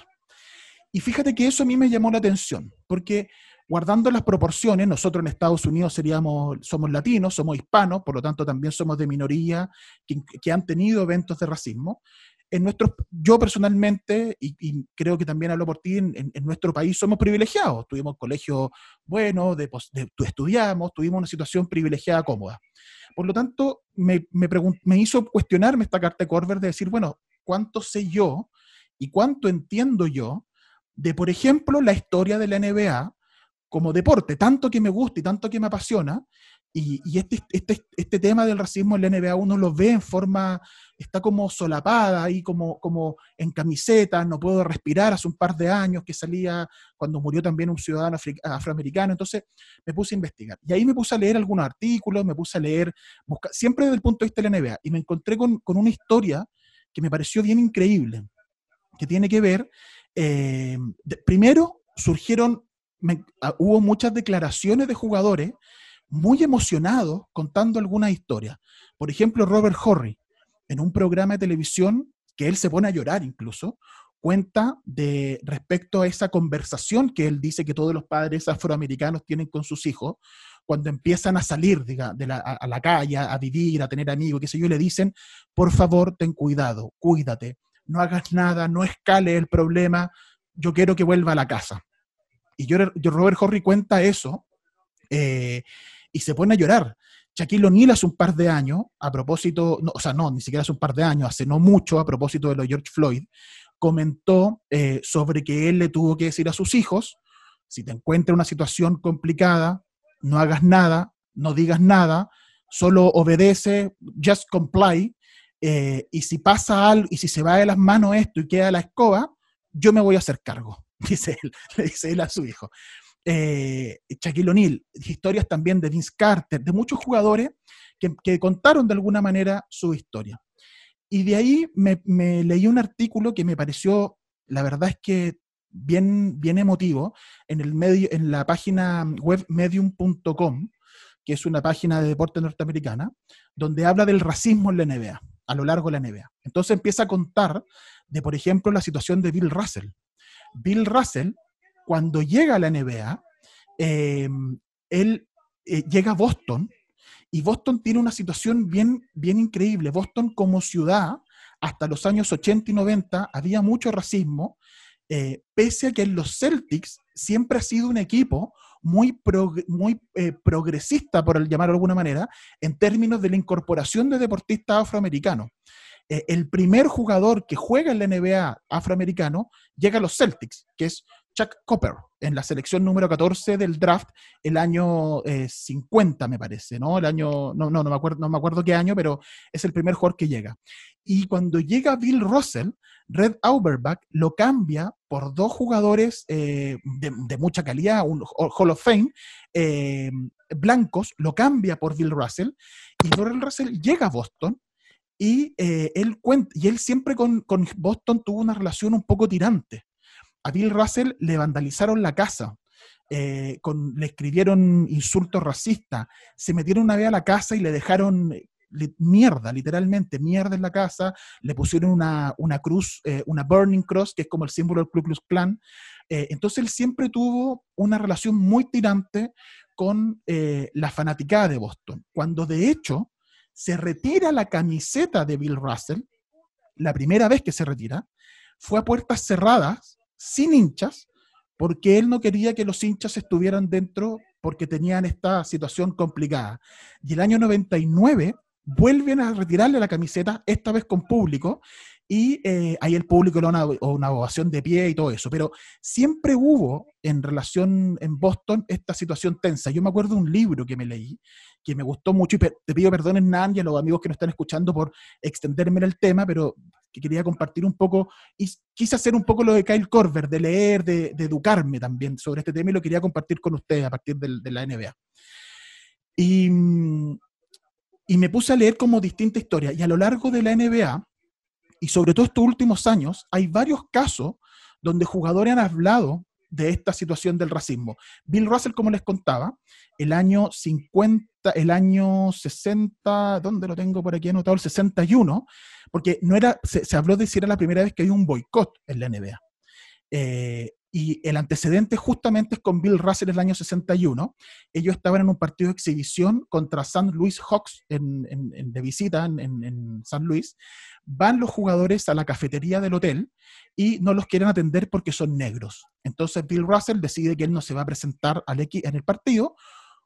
Y fíjate que eso a mí me llamó la atención, porque guardando las proporciones, nosotros en Estados Unidos seríamos, somos latinos, somos hispanos, por lo tanto también somos de minoría que, que han tenido eventos de racismo en nuestro, yo personalmente, y, creo que también hablo por ti, en, nuestro país somos privilegiados. Tuvimos colegio bueno, de, estudiamos, tuvimos una situación privilegiada cómoda. Por lo tanto, me, me, me hizo cuestionarme esta carta de Corver de decir, bueno, ¿cuánto sé yo y cuánto entiendo yo de, por ejemplo, la historia de la NBA como deporte, tanto que me gusta y tanto que me apasiona, y, este, este, este, tema del racismo en la NBA uno lo ve en forma, está como solapada ahí, como, como en camiseta, no puedo respirar hace un par de años que salía cuando murió también un ciudadano afroamericano. Entonces me puse a investigar. Y ahí me puse a leer algunos artículos, me puse a leer, siempre desde el punto de vista de la NBA. Y me encontré con, una historia que me pareció bien increíble, que tiene que ver, eh, primero surgieron, ah, hubo muchas declaraciones de jugadores muy emocionados contando algunas historias. Por ejemplo, Robert Horry, en un programa de televisión que él se pone a llorar incluso, cuenta de respecto a esa conversación que él dice que todos los padres afroamericanos tienen con sus hijos, cuando empiezan a salir diga, de la, a, la calle, a vivir, a tener amigos, qué sé yo, le dicen, por favor, ten cuidado, cuídate, no hagas nada, no escale el problema, yo quiero que vuelva a la casa. Y yo, yo Robert Horry cuenta eso eh, y se pone a llorar. Shaquille O'Neal hace un par de años, a propósito, o sea, no, ni siquiera hace un par de años, hace no mucho, a propósito de lo George Floyd, comentó eh, sobre que él le tuvo que decir a sus hijos, si te encuentras una situación complicada, no hagas nada, no digas nada, solo obedece, just comply, eh, y si pasa algo, y si se va de las manos esto y queda la escoba, yo me voy a hacer cargo, (laughs) dice él, le dice él a su hijo. Eh, Shaquille O'Neal, historias también de Vince Carter, de muchos jugadores que, contaron de alguna manera su historia. Y de ahí me, me, leí un artículo que me pareció, la verdad es que bien, bien emotivo, en, el medio, en la página web medium.com, que es una página de deporte norteamericana, donde habla del racismo en la NBA, a lo largo de la NBA. Entonces empieza a contar de, por ejemplo, la situación de Bill Russell. Bill Russell, cuando llega a la NBA, eh, él eh, llega a Boston y Boston tiene una situación bien, bien increíble. Boston como ciudad, hasta los años 80 y 90, había mucho racismo, eh, pese a que los Celtics siempre ha sido un equipo muy, muy eh, progresista, por llamar de alguna manera, en términos de la incorporación de deportistas afroamericanos. El primer jugador que juega en la NBA afroamericano llega a los Celtics, que es Chuck Copper en la selección número 14 del draft el año 50, eh, me parece, ¿no? El año, no, no, no, me acuerdo, no me acuerdo qué año, pero es el primer jugador que llega. Y cuando llega Bill Russell, Red Auerbach lo cambia por dos jugadores eh, de, mucha calidad, un Hall of Fame, eh, blancos, lo cambia por Bill Russell, y Bill Russell llega a Boston, y, él, cuenta, y él siempre con, con Boston tuvo una relación un poco tirante a Bill Russell le vandalizaron la casa, eh, le escribieron insultos racistas, se metieron una vez a la casa y le dejaron eh, mierda, literalmente, mierda en la casa, le pusieron una, cruz, eh, una burning cross, que es como el símbolo del Ku Klux Klan. entonces él siempre tuvo una relación muy tirante con la fanaticada de Boston, cuando de hecho se retira la camiseta de Bill Russell, la primera vez que se retira, fue a puertas cerradas sin hinchas, porque él no quería que los hinchas estuvieran dentro porque tenían esta situación complicada. Y el año 99 vuelven a retirarle la camiseta, esta vez con público, y eh, ahí el público le da una, una, ovación de pie y todo eso. Pero siempre hubo en relación en Boston esta situación tensa. Yo me acuerdo de un libro que me leí, que me gustó mucho, y te pido perdón, Nan, y a los amigos que nos están escuchando por extenderme en el tema, pero que quería compartir un poco, y quise hacer un poco lo de Kyle Korver, de leer, de, educarme también sobre este tema, y lo quería compartir con ustedes a partir de, la NBA. Y, y me puse a leer como distintas historias, y a lo largo de la NBA, y sobre todo estos últimos años, hay varios casos donde jugadores han hablado de esta situación del racismo. Bill Russell, como les contaba, el año 50, el año 60, ¿dónde lo tengo por aquí anotado? El 61, porque no era, se, habló de si era la primera vez que hay un boicot en la NBA. Eh, y el antecedente justamente es con Bill Russell en el año 61. Ellos estaban en un partido de exhibición contra San Luis Hawks en, de visita en, San Luis. Van los jugadores a la cafetería del hotel y no los quieren atender porque son negros. Entonces Bill Russell decide que él no se va a presentar al X en el partido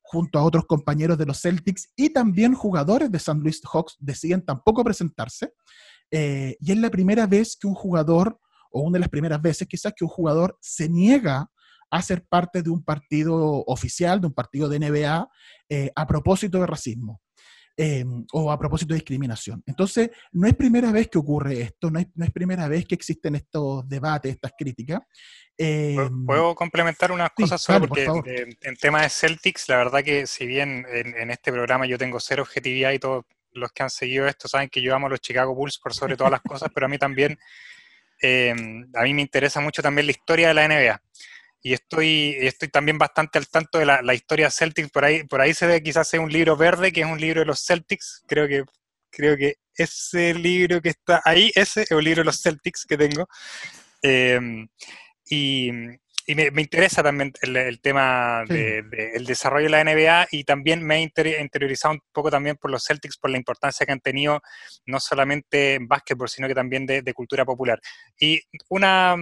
junto a otros compañeros de los Celtics y también jugadores de San Luis Hawks deciden tampoco presentarse. Eh, y es la primera vez que un jugador o una de las primeras veces quizás que un jugador se niega a ser parte de un partido oficial, de un partido de NBA, eh, a propósito de racismo. Em, o a propósito de discriminación. Entonces, no es primera vez que ocurre esto, no es, no es primera vez que existen estos debates, estas críticas. Em, ¿Puedo complementar unas cosas solo? porque en, en, tema de Celtics, la verdad que si bien en, en, este programa yo tengo cero objetividad y todos los que han seguido esto saben que yo amo a los Chicago Bulls por sobre todas las cosas, pero a mí también eh, a mí me interesa mucho también la historia de la NBA. y estoy, estoy también bastante al tanto de la, historia Celtics. Por ahí, por ahí se ve quizás un libro verde, que es un libro de los Celtics. Creo que, creo que ese libro que está ahí, ese es un libro de los Celtics que tengo. Em, y, y me, interesa también el, tema del desarrollo de la NBA y también me he interiorizado un poco también por los Celtics, por la importancia que han tenido no solamente en básquetbol, sino que también de, cultura popular. Y una,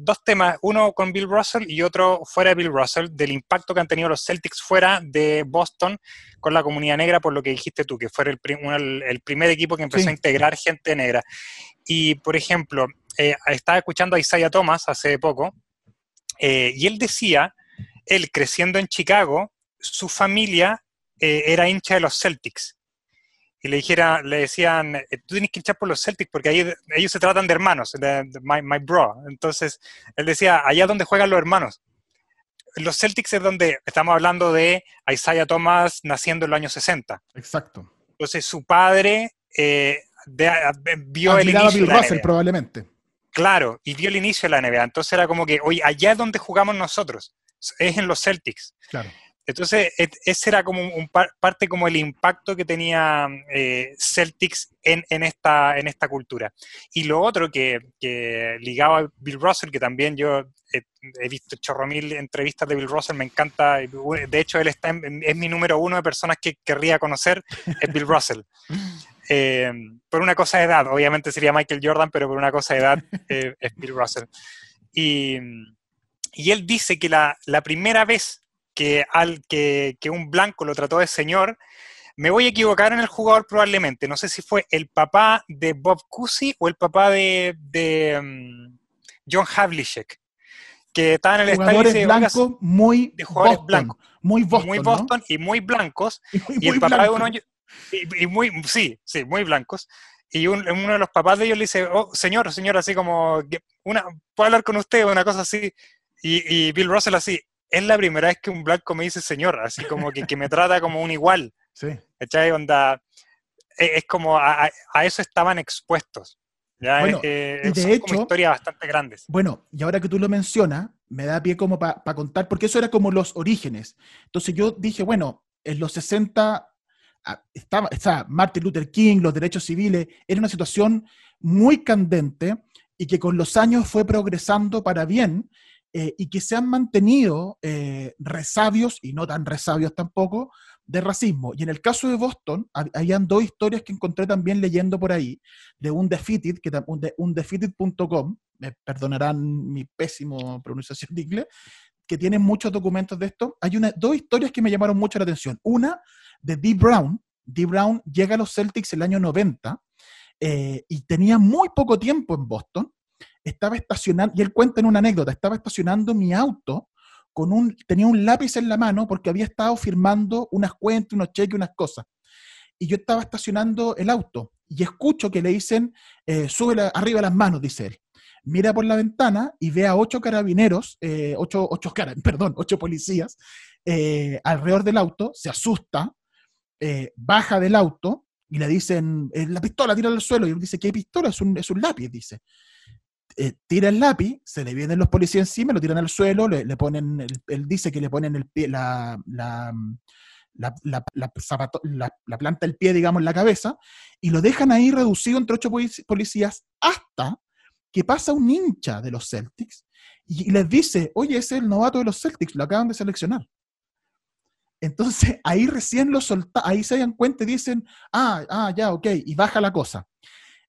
dos temas, uno con Bill Russell y otro fuera de Bill Russell, del impacto que han tenido los Celtics fuera de Boston con la comunidad negra, por lo que dijiste tú, que fue el, el primer equipo que empezó a integrar gente negra. Y, por ejemplo, eh, estaba escuchando a Isaiah Thomas hace poco, eh, y él decía, él creciendo en Chicago, su familia eh, era hincha de los Celtics. Y le, dijera, le decían, eh, tú tienes que hinchar por los Celtics porque ahí, ellos se tratan de hermanos, de, my, bro. Entonces, él decía, allá donde juegan los hermanos. Los Celtics es donde estamos hablando de Isaiah Thomas naciendo en los años 60. Exacto. Entonces, su padre vio el inicio Russell, probablemente. Claro, y vio el inicio de la NBA. Entonces era como que, oye, allá es donde jugamos nosotros, es en los Celtics. Claro. Entonces, ese era como un, parte como el impacto que tenía eh, Celtics en, esta, en esta cultura. Y lo otro que, que ligado a Bill Russell, que también yo he, visto chorro mil entrevistas de Bill Russell, me encanta. De hecho, él está es mi número uno de personas que querría conocer, es Bill Russell. (laughs) Eh, por una cosa de edad, obviamente sería Michael Jordan, pero por una cosa de edad eh, es Bill Russell. Y, y él dice que la, la primera vez que, al, que, que, un blanco lo trató de señor, me voy a equivocar en el jugador probablemente, no sé si fue el papá de Bob Cousy o el papá de, de um, John Havlicek, que estaba en el estadio blancos muy de jugadores blancos, muy Boston, muy Boston y muy blancos, (laughs) y, el papá de uno y, muy, sí, sí, muy blancos. Y uno de los papás de ellos le dice, oh, señor, señor, así como, una, ¿puedo hablar con usted? Una cosa así. Y, Bill Russell así, es la primera vez que un blanco me dice señor, así como que, que me trata como un igual. Sí. ¿Cachai? Onda, e, es, como, a, eso estaban expuestos. ¿ya? Bueno, eh, y de hecho, historias bastante grandes. Bueno, y ahora que tú lo mencionas, me da pie como para contar, porque eso era como los orígenes. Entonces yo dije, bueno, en los 60 estaba, estaba Martin Luther King, los derechos civiles, era una situación muy candente y que con los años fue progresando para bien eh, y que se han mantenido eh, resabios, y no tan resabios tampoco, de racismo. Y en el caso de Boston, habían dos historias que encontré también leyendo por ahí, de un defeated, que un, de, un defeated.com, me perdonarán mi pésimo pronunciación de inglés, que tiene muchos documentos de esto. Hay una, dos historias que me llamaron mucho la atención. Una de Dee Brown. Dee Brown llega a los Celtics el año 90 eh, y tenía muy poco tiempo en Boston. Estaba estacionando, y él cuenta en una anécdota, estaba estacionando mi auto con un, tenía un lápiz en la mano porque había estado firmando unas cuentas, unos cheques, unas cosas. Y yo estaba estacionando el auto y escucho que le dicen, eh, sube arriba las manos, dice él. Mira por la ventana y ve a ocho carabineros, eh, ocho, ocho, (laughs) perdón, ocho policías alrededor del auto, se asusta, eh, baja del auto y le dicen, eh, la pistola, tira al suelo. Y él dice, ¿qué pistola? Es un, es un lápiz, dice. Eh, tira el lápiz, se le vienen los policías encima, lo tiran al suelo, le, ponen, él dice que le ponen el pie, la, la, la, la, planta del pie, digamos, en la cabeza, y lo dejan ahí reducido entre ocho policías hasta que pasa un hincha de los Celtics y, les dice, oye, ese es el novato de los Celtics, lo acaban de seleccionar. Entonces ahí recién lo solta, ahí se dan cuenta y dicen, ah, ah, ya, ok, y baja la cosa.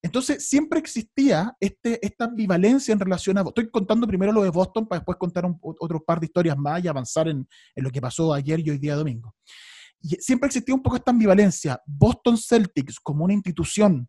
Entonces siempre existía este, esta ambivalencia en relación a... Estoy contando primero lo de Boston para después contar otro par de historias más y avanzar en, en, lo que pasó ayer y hoy día domingo. Y siempre existía un poco esta ambivalencia. Boston Celtics como una institución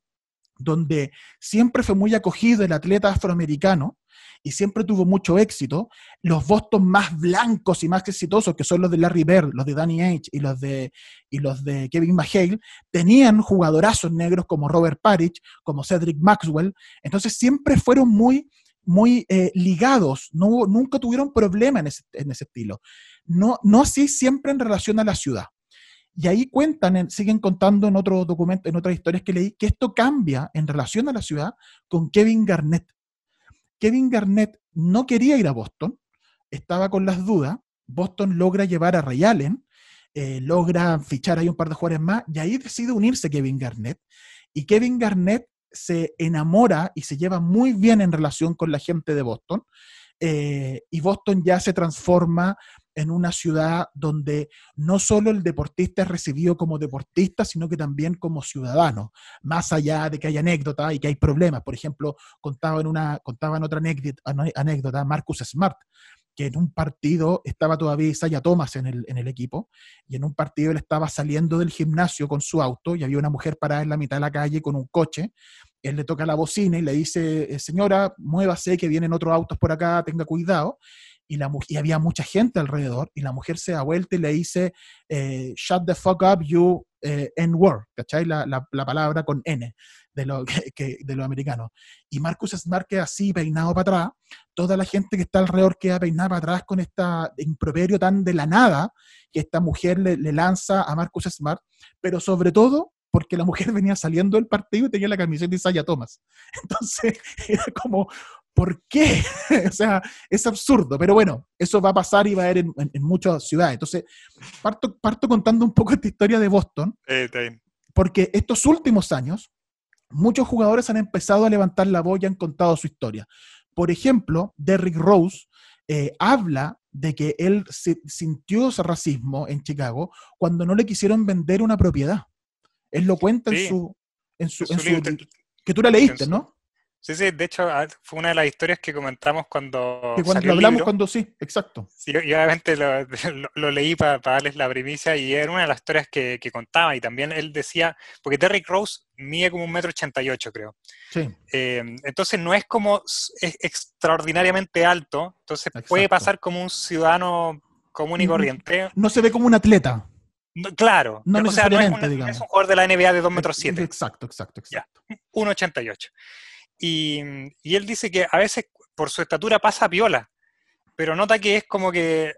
donde siempre fue muy acogido el atleta afroamericano, y siempre tuvo mucho éxito, los Boston más blancos y más exitosos, que son los de Larry Bird, los de Danny H y los de, y los de Kevin McHale, tenían jugadorazos negros como Robert Parrish, como Cedric Maxwell, entonces siempre fueron muy muy eh, ligados, no, nunca tuvieron problema en ese, en ese estilo. No, no así siempre en relación a la ciudad. Y ahí cuentan, siguen contando en otro documento, en otras historias que leí, que esto cambia en relación a la ciudad con Kevin Garnett. Kevin Garnett no quería ir a Boston, estaba con las dudas, Boston logra llevar a Ray Allen, eh, logra fichar ahí un par de jugadores más, y ahí decide unirse Kevin Garnett. Y Kevin Garnett se enamora y se lleva muy bien en relación con la gente de Boston. eh, y Boston ya se transforma en una ciudad donde no solo el deportista es recibido como deportista, sino que también como ciudadano, más allá de que hay anécdotas y que hay problemas. Por ejemplo, contaba en, una, contaba en otra anécdota, Marcus Smart, que en un partido estaba todavía Isaiah Thomas en el, en el equipo, y en un partido él estaba saliendo del gimnasio con su auto y había una mujer parada en la mitad de la calle con un coche. Él le toca la bocina y le dice, eh, señora, muévase, que vienen otros autos por acá, tenga cuidado. Y, la, y había mucha gente alrededor, y la mujer se da vuelta y le dice, eh, shut the fuck up, you eh, N-word, ¿cachai? La, la- la palabra con N de lo, que, que- de lo americano. Y Marcus Smart queda así, peinado para atrás, toda la gente que está alrededor queda peinada para atrás con esta improperio tan de la nada que esta mujer le, le lanza a Marcus Smart, pero sobre todo porque la mujer (laughs) venía saliendo del partido y tenía la camiseta de Isaiah Thomas. (laughs) Entonces, era como, ¿por qué? (laughs) o sea, es absurdo, pero bueno, eso va a pasar y va a haber en, en- en muchas ciudades. Entonces, parto, parto contando un poco esta historia de Boston, Eh, porque estos últimos años, muchos jugadores han empezado a levantar la voz y han contado su historia. Por ejemplo, Derrick Rose eh, habla de que él se- sintió ese racismo en Chicago cuando no le quisieron vender una propiedad. Él lo cuenta en su... En su, En en su su- libro, que tú la leíste, ¿no? Sí, sí, de hecho ah, fue una de las historias que comentamos cuando, Que cuando salió el hablamos, libro. cuando sí, exacto. Sí, yo, yo obviamente lo, (laughs) lo- lo leí para darles la primicia y era una de las historias que, que contaba y también él decía, porque Derrick Rose mide como un metro ochenta y ocho, creo. Sí, Eh, entonces no es como es extraordinariamente alto, entonces puede pasar como un ciudadano común y corriente. no se ve como un atleta. No, claro, no o sea, no es, necesariamente, una- no digamos. es un jugador de la NBA de 2 metros 7. Exacto, exacto, Ya. exacto. 1,88. Y, y él dice que a veces por su estatura pasa piola, pero nota que es como que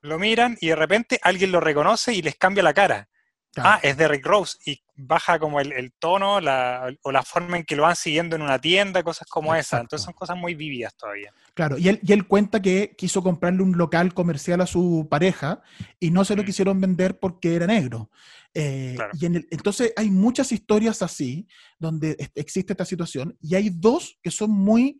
lo miran y de repente alguien lo reconoce y les cambia la cara. Claro. Ah, es Derrick Rose. Y baja como el, el tono la- o la forma en que lo van siguiendo en una tienda, cosas como esa. Exacto. Entonces son cosas muy vívidas todavía. Claro, y él, y él cuenta que quiso comprarle un local comercial a su pareja y no se lo Mm. quisieron vender porque era negro. Eh, Claro. y en el- entonces hay muchas historias así donde existe esta situación y hay dos que son muy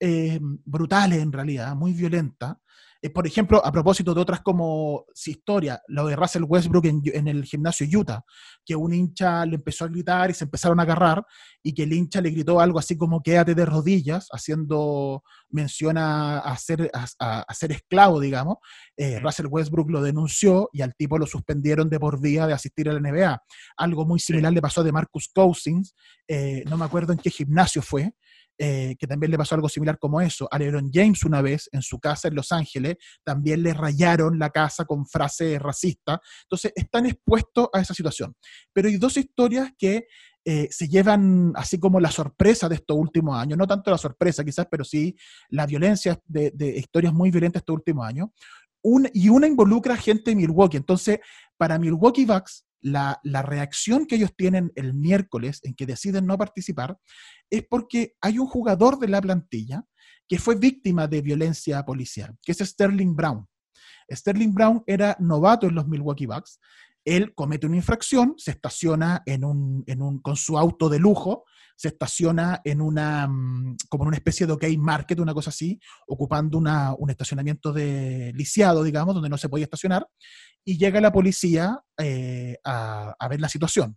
eh, brutales en realidad, muy violentas. Eh, por ejemplo, a propósito de otras como si historia, lo de Russell Westbrook en, en el gimnasio Utah, que un hincha le empezó a gritar y se empezaron a agarrar y que el hincha le gritó algo así como quédate de rodillas, haciendo menciona a ser, a, a- a ser esclavo, digamos. Eh. Russell Westbrook lo denunció y al tipo lo suspendieron de por vida de asistir a la NBA. Algo muy similar le pasó a de Marcus Cousins, eh, no me acuerdo en qué gimnasio fue, eh, que también le pasó algo similar como eso. A LeBron James una vez en su casa en Los Ángeles también le rayaron la casa con frases racistas. Entonces están expuestos a esa situación. Pero hay dos historias que eh, se llevan así como la sorpresa de estos últimos años, no tanto la sorpresa quizás, pero sí la violencia de, de historias muy violentas estos últimos años. Y una involucra gente de Milwaukee. Entonces, para Milwaukee Bucks, la, la reacción que ellos tienen el miércoles en que deciden no participar es porque hay un jugador de la plantilla que fue víctima de violencia policial, que es Sterling Brown. Sterling Brown era novato en los Milwaukee Bucks. Él comete una infracción, se estaciona en un, en un, con su auto de lujo, se estaciona en una, mm, como en una especie de OK Market, una cosa así, ocupando una, un estacionamiento de lisiado, digamos, donde no se podía estacionar, y llega la policía eh, a, a ver la situación.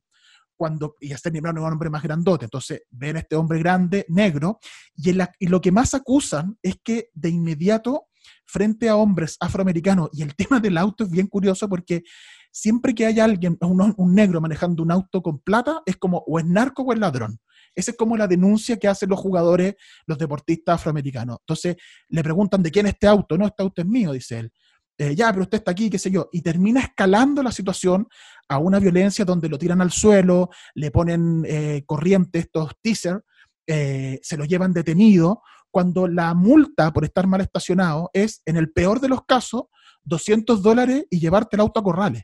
Cuando, y Sterling Brown es un hombre más grandote, entonces ven a este hombre grande, negro, y, en y lo que más acusan es que de inmediato, frente a hombres afroamericanos, y el (laughs) tema del auto es bien curioso porque siempre que hay alguien, un, un negro manejando un auto con plata, es como o es narco o es ladrón. Esa es como la denuncia que hacen los jugadores, los deportistas afroamericanos. Entonces le preguntan de quién es este auto. No, este auto es mío, dice él. "Eh, ya, pero usted está aquí, qué sé yo. Y termina escalando la situación a una violencia donde lo tiran al suelo, le ponen eh, corriente estos teaser, eh, se lo llevan detenido, cuando la multa por estar mal estacionado es, en el peor de los casos, 200 dólares y llevarte el auto a corrales.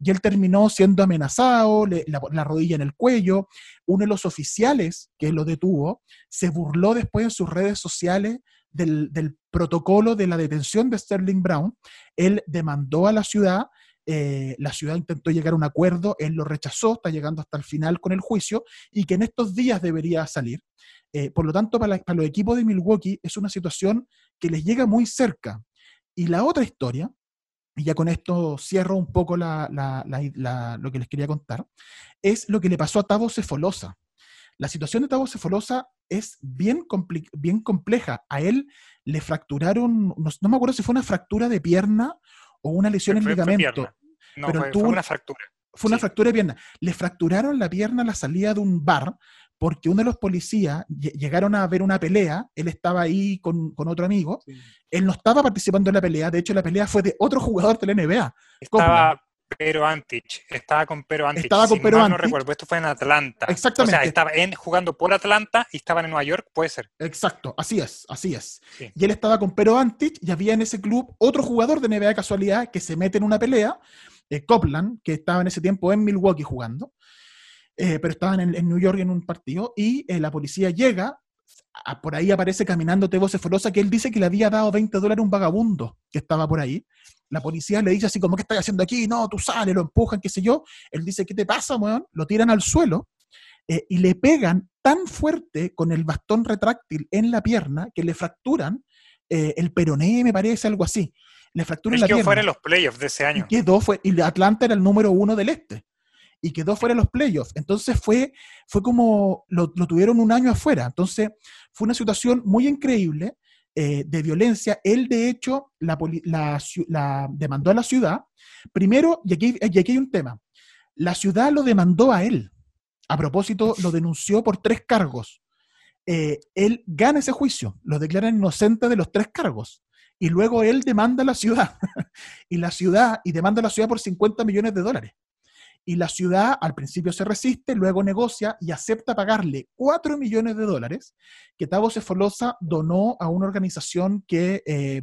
Y él terminó siendo amenazado, la, la rodilla en el cuello. Uno de los oficiales que lo detuvo se burló después en sus redes sociales del, protocolo de la detención de Sterling Brown, él demandó a la ciudad eh, la ciudad intentó llegar a un acuerdo, él lo rechazó, está llegando hasta el final con el juicio y que en estos días debería salir. Eh, por lo tanto, para, los equipos de Milwaukee es una situación que les llega muy cerca. Y la otra historia, y ya con esto cierro un poco lo que les quería contar, es lo que le pasó a Tavo Cefolosa. La situación de Tavo Cefolosa es bien, bien compleja. A él le fracturaron, no, me acuerdo si fue una fractura de pierna o una lesión en ligamento. No, pero fue, una fractura. Fue una fractura de pierna. Le fracturaron la pierna a la salida de un bar porque uno de los policías llegaron a ver una pelea, él estaba ahí con, otro amigo, él no estaba participando en la pelea, de hecho la pelea fue de otro jugador de la NBA. Estaba Pero Antich, estaba con Pero Antich. Estaba con Pero Antich. No recuerdo, esto fue en Atlanta. Exactamente. O sea, estaba en, jugando por Atlanta y estaban en Nueva York, puede ser. Exacto, así es, así es. Y él estaba con Pero Antich y había en ese club otro jugador de NBA de casualidad que se mete en una pelea eh, Copland, que estaba en ese tiempo en Milwaukee jugando, eh, pero estaban en, New York en un partido, y eh, la policía llega, por ahí aparece caminando Tebo Cefalosa, que él dice que le había dado 20 dólares a un vagabundo que estaba por ahí. La policía le dice así como, ¿qué estás haciendo aquí? No, tú sales, lo empujan, qué sé yo. Él dice, ¿qué te pasa, weón? Lo tiran al suelo y le pegan tan fuerte con el bastón retráctil en la pierna que le fracturan el peroné, me parece, algo así le fracturó la pierna. fuera en los playoffs de ese año. Y quedó, fue, y Atlanta era el número uno del este. Y quedó fuera en los playoffs. Entonces fue, fue como, lo, tuvieron un año afuera. Entonces fue una situación muy increíble eh, de violencia. Él, de hecho, la, la, demandó a la ciudad. Primero, y aquí, y aquí hay un tema. La ciudad lo demandó a él. A propósito, lo denunció por tres cargos. Eh, él gana ese juicio, lo declaran inocente de los tres cargos y luego él demanda a la ciudad, (laughs) y la ciudad, y demanda a la ciudad por 50 millones de dólares. Y la ciudad al principio se resiste, luego negocia y acepta pagarle 4 millones de dólares que Tavo Cefolosa donó a una organización que eh,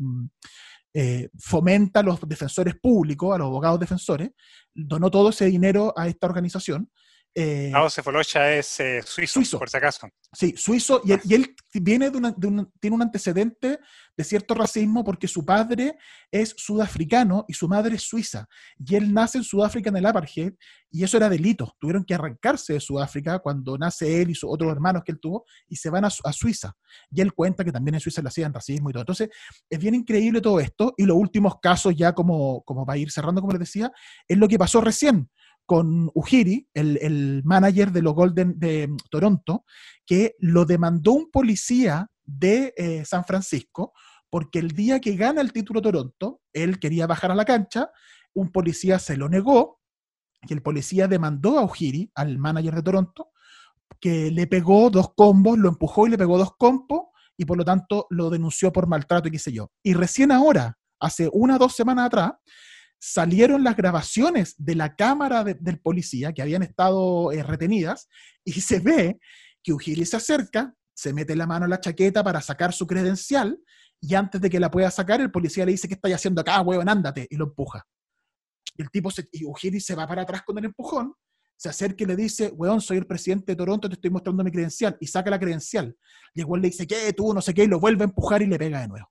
eh, fomenta a los defensores públicos, a los abogados defensores, donó todo ese dinero a esta organización eh, es eh, suizo, por si acaso. Sí, suizo, y él, viene de, tiene un antecedente de cierto racismo porque su padre es sudafricano y su madre es suiza. Y él nace en Sudáfrica en el apartheid, y eso era delito. Tuvieron que arrancarse de Sudáfrica cuando nace él y sus otros hermanos que él tuvo, y se van a, Suiza. Y él cuenta que también en Suiza le hacían racismo y todo. Entonces, es bien increíble todo esto, y los últimos casos, ya como, como para ir cerrando, como les decía, es lo que pasó recién con Ujiri, el, manager de los Golden de mm, Toronto, que lo demandó un policía de eh, San Francisco, porque el día que gana el título Toronto, él quería bajar a la cancha, un policía se lo negó, y el policía demandó a Ujiri, al manager de Toronto, que le pegó dos combos, lo empujó y le pegó dos combos, y por lo tanto lo denunció por maltrato y qué sé yo. Y recién ahora, hace una o dos semanas atrás, salieron las grabaciones de la cámara del policía que habían estado eh, retenidas y se ve que Ujiri se acerca, se mete la mano en la chaqueta para sacar su credencial y antes de que la pueda sacar, el policía le dice, ¿qué estáis haciendo acá, huevón? Ándate, y lo empuja. El tipo, se, y Ujiri se va para atrás con el empujón, se acerca y le dice, weón, soy el presidente de Toronto, te estoy mostrando mi credencial, y saca la credencial. Y igual le dice, ¿qué? Tú, no sé qué, y lo vuelve a empujar y le pega de nuevo.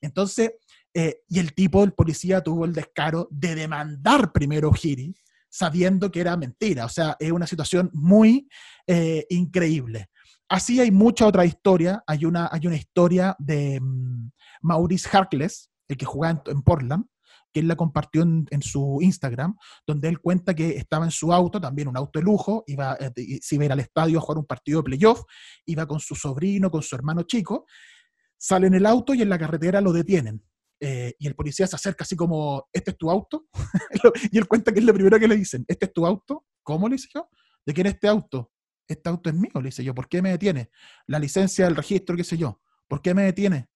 Entonces, eh, y el tipo, el policía, tuvo el descaro de demandar primero Giri, sabiendo que era mentira. O sea, es una situación muy eh, increíble. Así hay mucha otra historia. Hay una, hay una historia de mm, Maurice Harkless, el que jugaba en, Portland, que él la compartió en, su Instagram, donde él cuenta que estaba en su auto, también un auto de lujo, iba, eh, se iba a ir al estadio a jugar un partido de playoff, iba con su sobrino, con su hermano chico, sale en el auto y en la carretera lo detienen. Eh, y el policía se acerca así como, ¿este es tu auto? (laughs) y él cuenta que es lo primero que le dicen, ¿este es tu auto? ¿Cómo le dice yo? ¿De quién es este auto? Este auto es mío, le dice yo. ¿Por qué me detiene? La licencia del registro, qué sé yo. ¿Por qué me detiene?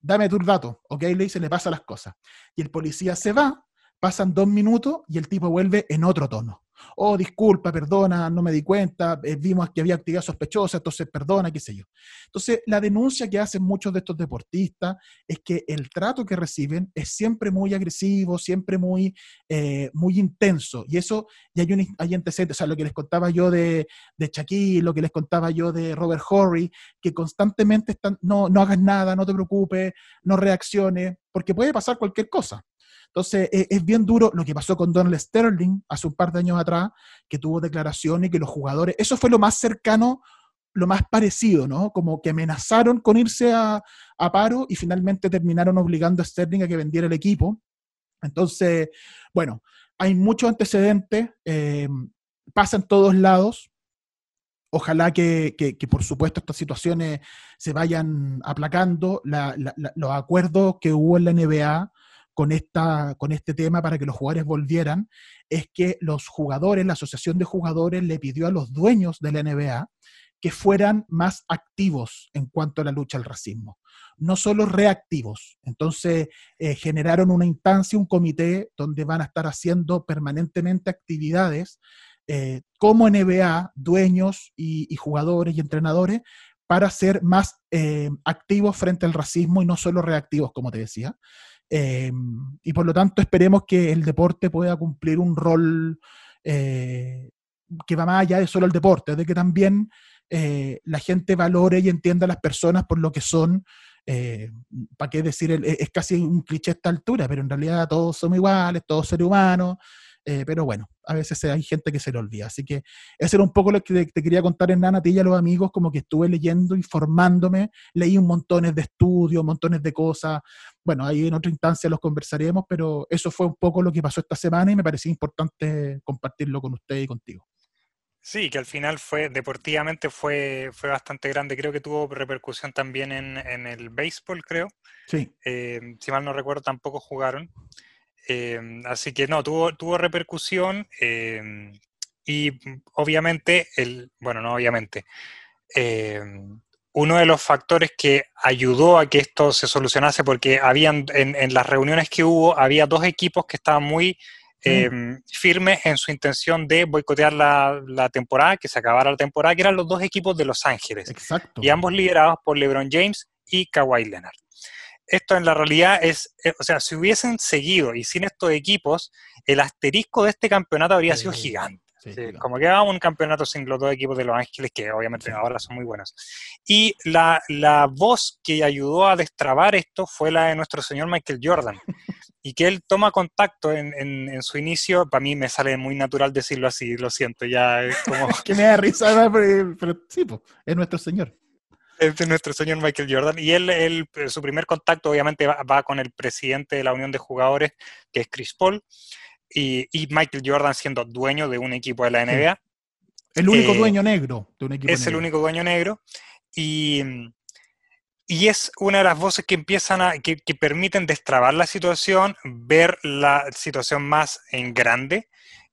Dame tus datos. Ok, le dice, le pasa las cosas. Y el policía se va, pasan dos minutos y el tipo vuelve en otro tono. Oh, disculpa, perdona, no me di cuenta, eh, vimos que había actividad sospechosa, entonces perdona, qué sé yo. Entonces, la denuncia que hacen muchos de estos deportistas es que el trato que reciben es siempre muy agresivo, siempre muy, eh, muy intenso. Y eso, y hay, un, hay antecedentes, o sea, lo que les contaba yo de, de Shaquille, lo que les contaba yo de Robert Horry, que constantemente están, no, no hagas nada, no te preocupes, no reacciones, porque puede pasar cualquier cosa. Entonces, e, es, bien duro lo que pasó con Donald Sterling hace un par de años atrás, que tuvo declaraciones que los jugadores, eso fue lo más cercano, lo más parecido, ¿no? Como que amenazaron con irse a, paro y finalmente terminaron obligando a Sterling a que vendiera el equipo. Entonces, bueno, hay muchos antecedentes, eh, pasa en todos lados. Ojalá que, por supuesto, estas situaciones se vayan aplacando. los acuerdos que hubo en la NBA con, esta, con este tema para que los jugadores volvieran, es que los jugadores, la asociación de jugadores le pidió a los dueños de la NBA que fueran más activos en cuanto a la lucha al racismo, no solo reactivos. Entonces eh, generaron una instancia, un comité donde van a estar haciendo permanentemente actividades eh, como NBA, dueños y, jugadores y entrenadores, para ser más eh, activos frente al racismo y no solo reactivos, como te decía. Eh, y por lo tanto esperemos que el deporte pueda cumplir un rol eh, que va más allá de solo el deporte, de que también eh, la gente valore y entienda a las personas por lo que son. ¿Para qué decir? Es casi un cliché a esta altura, pero en realidad todos somos iguales, todos seres humanos, eh, pero bueno, a veces hay gente que se le olvida. Así que eso era un poco lo que te, quería contar Nana, a ti y a los amigos, como que estuve leyendo, informándome, leí un montones de estudios, montones de cosas. Bueno, ahí en otra instancia los conversaremos, pero eso fue un poco lo que pasó esta semana y me parecía importante compartirlo con usted y contigo. Sí, que al final fue, deportivamente fue, fue bastante grande. Creo que tuvo repercusión también en, el béisbol, creo. Sí. Eh, si mal no recuerdo, tampoco jugaron. Em, así que no, tuvo, tuvo repercusión em, y obviamente, el, bueno, no obviamente, em, uno de los factores que ayudó a que esto se solucionase, porque habían en, las reuniones que hubo, había dos equipos que estaban muy firmes en su intención de boicotear la, la, temporada, que se acabara la temporada, que eran los dos equipos de Los Ángeles. Exacto. Y ambos liderados por LeBron James y Kawhi Leonard esto en la realidad es, eh, o sea, si hubiesen seguido y sin estos equipos, el asterisco de este campeonato habría sido gigante. Como que era un campeonato sin los dos equipos de Los Ángeles, que obviamente ahora son muy buenos. Y la, voz que ayudó a destrabar esto fue la de nuestro señor Michael Jordan. (laughs) y que él toma contacto en, su inicio, para mí me sale muy natural decirlo así, lo siento, ya es como... (laughs) que me da risa, pero, pero sí, es nuestro señor de nuestro señor Michael Jordan. Y él, su primer contacto obviamente va, con el presidente de la Unión de Jugadores, que es Chris Paul, y, Michael Jordan siendo dueño de un equipo de la NBA. El único eh, dueño negro de un equipo. Es el único dueño negro. Y, y, es una de las voces que empiezan a, que, que permiten destrabar la situación, ver la situación más en grande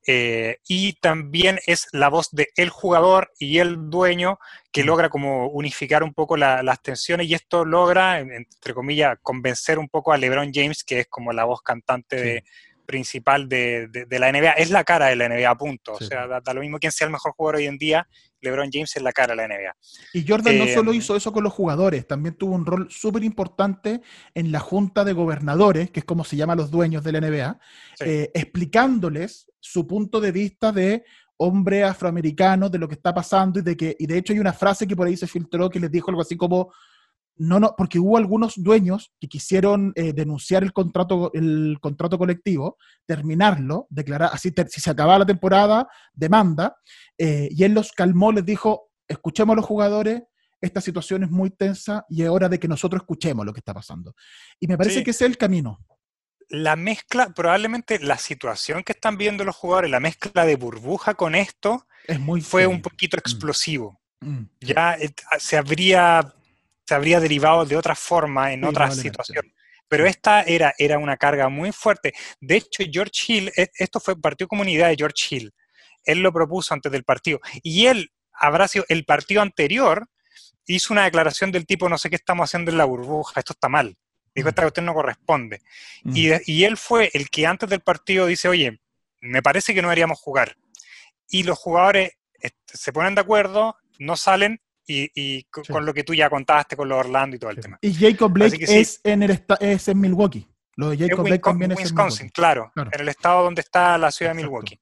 eh, y también es la voz de el jugador y el dueño que mm. logra como unificar un poco las tensiones y esto logra, entre comillas, convencer un poco a LeBron James, que es como la voz cantante principal de, la NBA. Es la cara de la NBA, punto. O sea, da, lo mismo quien sea el mejor jugador hoy en día, LeBron James es la cara de la NBA. Y Jordan no solo eh, hizo eso con los jugadores, también tuvo un rol súper importante en la junta de gobernadores, que es como se llama los dueños de la NBA, eh, explicándoles su punto de vista de hombre afroamericano, de lo que está pasando y de que, y de hecho hay una frase que por ahí se filtró que les dijo algo así como, no, no, porque hubo algunos dueños que quisieron eh, denunciar el contrato, el contrato colectivo, terminarlo, declarar, así si se acababa la temporada, demanda, eh, y él los calmó, les dijo, escuchemos a los jugadores, esta situación es muy tensa y es hora de que nosotros escuchemos lo que está pasando. Y me parece que ese es el camino. La mezcla, probablemente la situación que están viendo los jugadores, la mezcla de burbuja con esto, es muy fue un poquito mm. explosivo. Mm. Ya eh, se habría se habría derivado de otra forma en otra situación. Pero esta era, era una carga muy fuerte. De hecho, George Hill, e, esto fue partido comunidad de George Hill. Él lo propuso antes del partido. Y él habrá sido el partido anterior, hizo una declaración del tipo, no sé qué estamos haciendo en la burbuja, esto está mal. Dijo, esta cuestión no corresponde. Y, y, él fue el que antes del partido dice, oye, me parece que no deberíamos jugar. y los jugadores se ponen de acuerdo, no salen y, y co- Sí. con lo que tú ya contaste con los Orlando y todo el tema. Y Jacob Blake que sí. es, en el es en Milwaukee. Lo de Es Jacob Blake también es en Wisconsin, Milwaukee. claro, Claro. en el estado donde está la ciudad de Exacto. Milwaukee.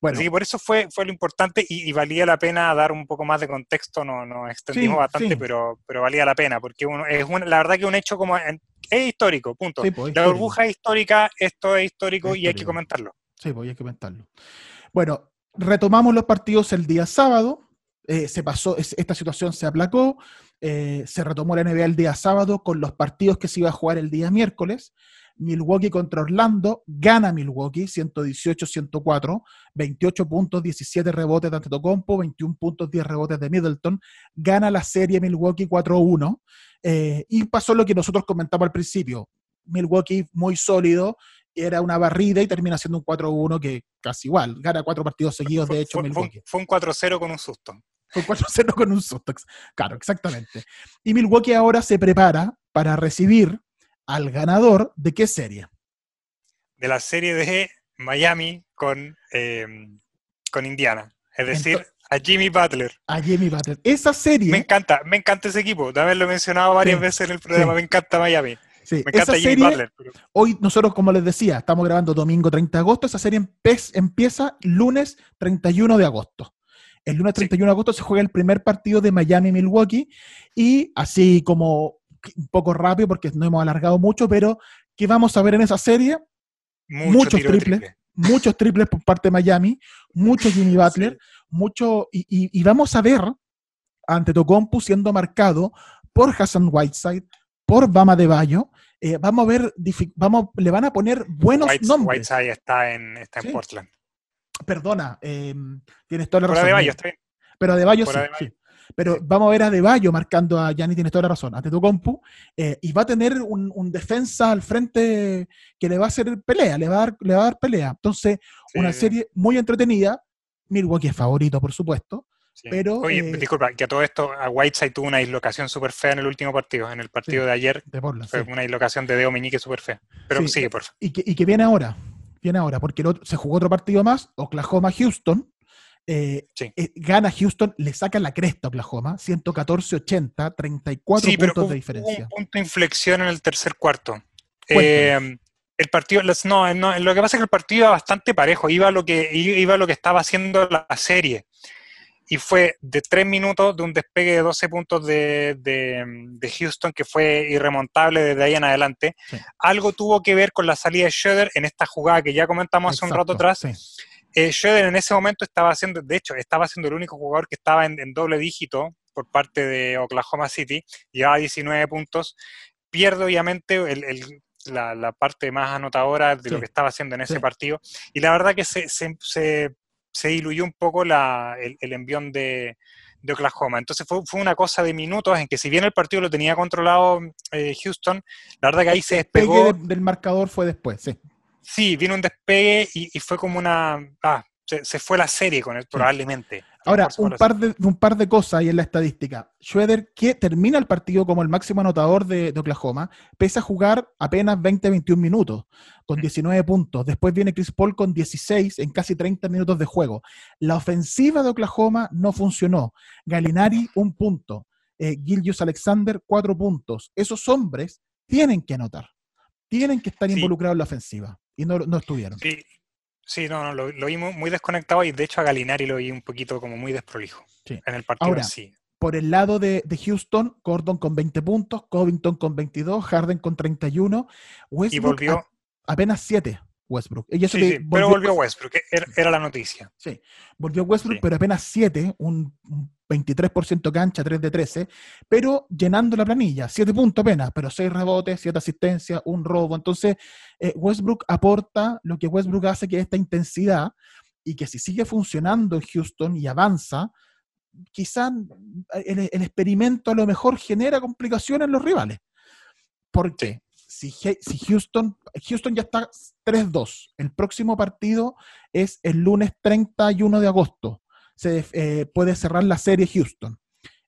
Bueno, Así que por eso fue, fue lo importante y, y valía la pena dar un poco más de contexto, no, nos extendimos Sí, bastante, sí. pero, pero valía la pena, porque uno, es un- la verdad que un hecho como en- es histórico, punto. sí, pues, la histórico. burbuja es histórica, esto es histórico Es y hay que histórico. comentarlo. Sí, pues hay que comentarlo. Bueno, retomamos los partidos el día sábado. Eh, se pasó, es- esta situación se aplacó. eh, se retomó la NBA el día sábado con los partidos que se iba a jugar el día miércoles. Milwaukee contra Orlando, gana Milwaukee 118-104, 28 puntos, 17 rebotes de Antetokounmpo, 21 puntos, 10 rebotes de Middleton, gana la serie Milwaukee 4-1 eh, y pasó lo que nosotros comentamos al principio. Milwaukee muy sólido, era una barrida y termina siendo un 4-1 que casi igual, gana cuatro partidos seguidos, de hecho, fue- Milwaukee. fue un 4-0 con un susto. Fue (laughs) 4-0 con un susto. ex- Claro, exactamente. Y Milwaukee ahora se prepara para recibir al ganador de qué serie. De la serie de Miami con, eh, con Indiana. Es decir, a Jimmy Butler. A Jimmy Butler. Esa serie, Me encanta, me encanta ese equipo. De haberlo mencionado varias Sí, veces en el programa. sí. Me encanta Miami. sí, Me esa encanta Jimmy serie, Butler. pero- hoy nosotros, como les decía, estamos grabando domingo 30 de agosto, esa serie empieza lunes 31 de agosto. El lunes Sí. 31 de agosto se juega el primer partido de Miami-Milwaukee y así como un poco rápido porque no hemos alargado mucho, pero ¿qué vamos a ver en esa serie? Mucho Muchos triples. triple. muchos triples por parte de Miami, mucho (laughs) Jimmy Butler, mucho, y, y- y vamos a ver ante Tocompu siendo marcado por Hassan Whiteside, por Bama de Bayo. vamos a ver, vamos, le van a poner buenos Whites- nombres. Whiteside está en, está en Sí. Portland. Perdona, eh, tienes toda la razón. de Bayo, mira. está bien. Pero a De Bayo Fuera sí. Pero vamos a ver a De Bayo marcando a Gianni, tienes toda la razón, ante Tocompu, eh, y va a tener un, un defensa al frente que le va a hacer pelea, le va a dar, le va a dar pelea. Entonces, Sí, una serie muy entretenida. Milwaukee es favorito, por supuesto. sí. pero, Oye, eh, disculpa, que a todo esto, a Whiteside tuvo una dislocación súper fea en el último partido. En el partido Sí. de ayer De Portland, fue sí. una dislocación de dedo meñique súper fea. Pero Sí. sigue, por favor. y, que, y que viene ahora. Viene ahora, porque el otro- se jugó otro partido más, Oklahoma-Houston. eh, Sí. eh, gana Houston, le saca la cresta a Oklahoma, 114-80, 34 Sí, puntos de diferencia. un punto de inflexión en el tercer cuarto. Eh, el partido, no, no, lo que pasa es que el partido iba bastante parejo, iba a lo que, iba a lo que estaba haciendo la serie. Y fue de tres minutos de un despegue de 12 puntos de, de- de Houston que fue irremontable desde ahí en adelante. Sí. Algo tuvo que ver con la salida de Schroeder en esta jugada que ya comentamos hace un rato atrás. sí. Eh, Schroeder en ese momento estaba haciendo, de hecho, estaba siendo el único jugador que estaba en, en doble dígito por parte de Oklahoma City, llevaba 19 puntos, pierde obviamente el- el- la, la parte más anotadora de Sí. lo que estaba haciendo en ese Sí. partido, y la verdad que se, se, se- se diluyó un poco la, el, el envión de, de Oklahoma. Entonces fue, fue una cosa de minutos en que si bien el partido lo tenía controlado eh, Houston, la verdad que ahí se despegó. de- del marcador fue después, sí. Sí, vino un despegue y, y fue como una... Ah, se, se fue la serie con él, probablemente. Ahora, un par, de, un par de cosas ahí en la estadística. Schroeder, que termina el partido como el máximo anotador de, de Oklahoma, pese a jugar apenas 20-21 minutos, con Mm. 19 puntos. Después viene Chris Paul con 16 en casi 30 minutos de juego. La ofensiva de Oklahoma no funcionó. Galinari, un punto. Eh, Alexander, cuatro puntos. Esos hombres tienen que anotar. Tienen que estar Sí. involucrados en la ofensiva. Y no, no estuvieron. Sí, sí, no, no, lo, lo vi muy, desconectado y de hecho a Galinari lo vi un poquito como muy desprolijo Sí. en el partido Ahora, sí. Por el lado de, de Houston, Gordon con 20 puntos, Covington con 22, Harden con 31, Y Westbrook volvió, a- apenas 7. Westbrook. Y eso sí, que sí, pero volvió Westbrook, era, era la noticia. Sí, volvió Westbrook, Sí. pero apenas 7, un, un 23% cancha, 3 de 13, pero llenando la planilla, 7 puntos apenas, pero 6 rebotes, 7 asistencias, un robo. Entonces, eh, Westbrook aporta lo que Westbrook hace, que es esta intensidad, y que si sigue funcionando en Houston y avanza, quizá el, el experimento a lo mejor genera complicaciones en los rivales. Porque si, si Houston, Houston ya está 3-2, el próximo partido es el lunes 31 de agosto. Se eh, puede cerrar la serie Houston.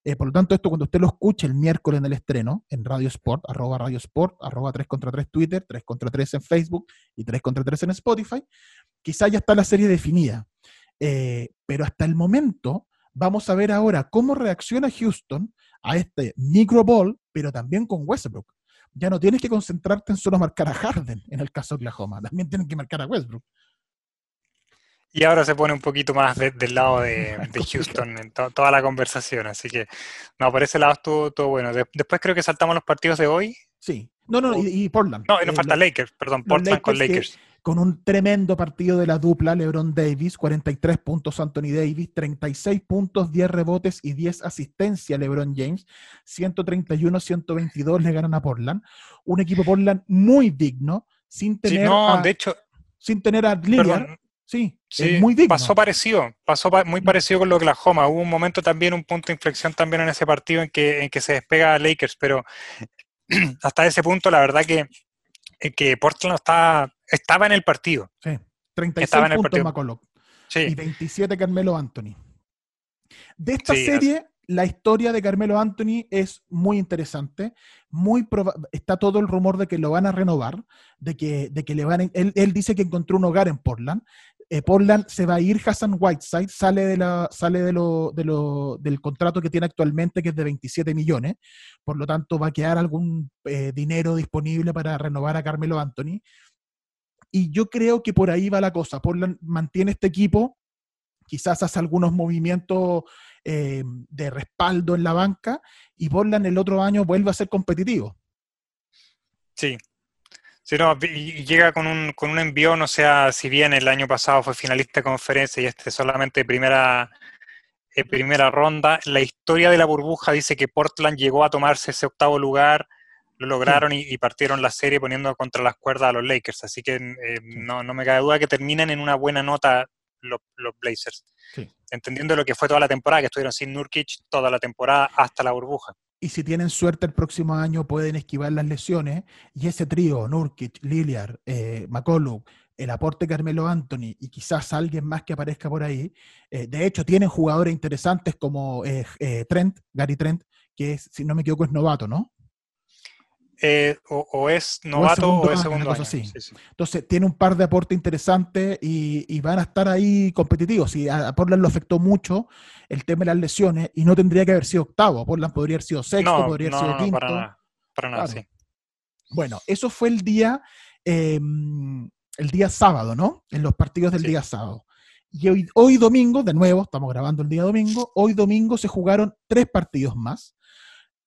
Eh, por lo tanto, esto cuando usted lo escuche el miércoles en el estreno, en Radio Sport, arroba Radio Sport, arroba 3 contra 3 Twitter, 3 contra 3 en Facebook y 3 contra 3 en Spotify, quizá ya está la serie definida. Eh, pero hasta el momento, vamos a ver ahora cómo reacciona Houston a este micro ball, pero también con Westbrook. Ya no tienes que concentrarte en solo marcar a Harden en el caso de Oklahoma, también tienen que marcar a Westbrook. Y ahora se pone un poquito más del lado de, (laughs) Houston en toda la conversación. Así que, no, por ese lado estuvo todo bueno. después creo que saltamos los partidos de hoy. Sí. No, no, y, Portland. No, y nos eh, falta Lakers, perdón, Portland con Lakers. Con un tremendo partido de la dupla, LeBron Davis, 43 puntos Anthony Davis, 36 puntos, 10 rebotes y 10 asistencias LeBron James, 131-122 le ganan a Portland. Un equipo Portland muy digno, sin tener no, de hecho, sin tener a Lillard. Sí, sí muy digno. Pasó parecido, pasó muy parecido con lo que Oklahoma. Hubo un momento también, un punto de inflexión también en ese partido en que, en que se despega a Lakers, pero (clears throat) hasta ese punto la verdad que, eh, que Portland estaba, estaba en el partido. Sí, 36 puntos McCullough sí. y 27 Carmelo Anthony. De esta serie, la historia de Carmelo Anthony es muy interesante. Muy está todo el rumor de que lo van a renovar, de que, de que le van él, él, dice que encontró un hogar en Portland. Eh, Portland se va a ir Hassan Whiteside, sale, de la, sale de lo, de lo, del contrato que tiene actualmente, que es de 27 millones, por lo tanto va a quedar algún eh, dinero disponible para renovar a Carmelo Anthony. Y yo creo que por ahí va la cosa. Portland mantiene este equipo, quizás hace algunos movimientos eh, de respaldo en la banca, y Portland el otro año vuelve a ser competitivo. Sí, Sí, no, y llega con un, con un envío, no sea, si bien el año pasado fue finalista de conferencia y este solamente primera, eh, primera ronda, la historia de la burbuja dice que Portland llegó a tomarse ese octavo lugar, lo lograron y, partieron la serie poniendo contra las cuerdas a los Lakers, así que eh, no, no, me cabe duda que terminen en una buena nota los, los Blazers. Entendiendo lo que fue toda la temporada, que estuvieron sin Nurkic toda la temporada hasta la burbuja y si tienen suerte el próximo año pueden esquivar las lesiones y ese trío, Nurkic, Lillard, eh, McCollum, el aporte Carmelo Anthony y quizás alguien más que aparezca por ahí, eh, de hecho tienen jugadores interesantes como eh, eh, Trent, Gary Trent, que es, si no me equivoco es novato, ¿no? Eh, o, es novato o es segundo, año. Entonces, tiene un par de aportes interesantes y, van a estar ahí competitivos. Y a, Portland lo afectó mucho el tema de las lesiones y no tendría que haber sido octavo. Portland podría haber sido sexto, podría haber sido quinto. Para nada, sí. Bueno, eso fue el día, em, el día sábado, ¿no? En los partidos del día sábado. Y hoy, hoy domingo, de nuevo, estamos grabando el día domingo, hoy domingo se jugaron tres partidos más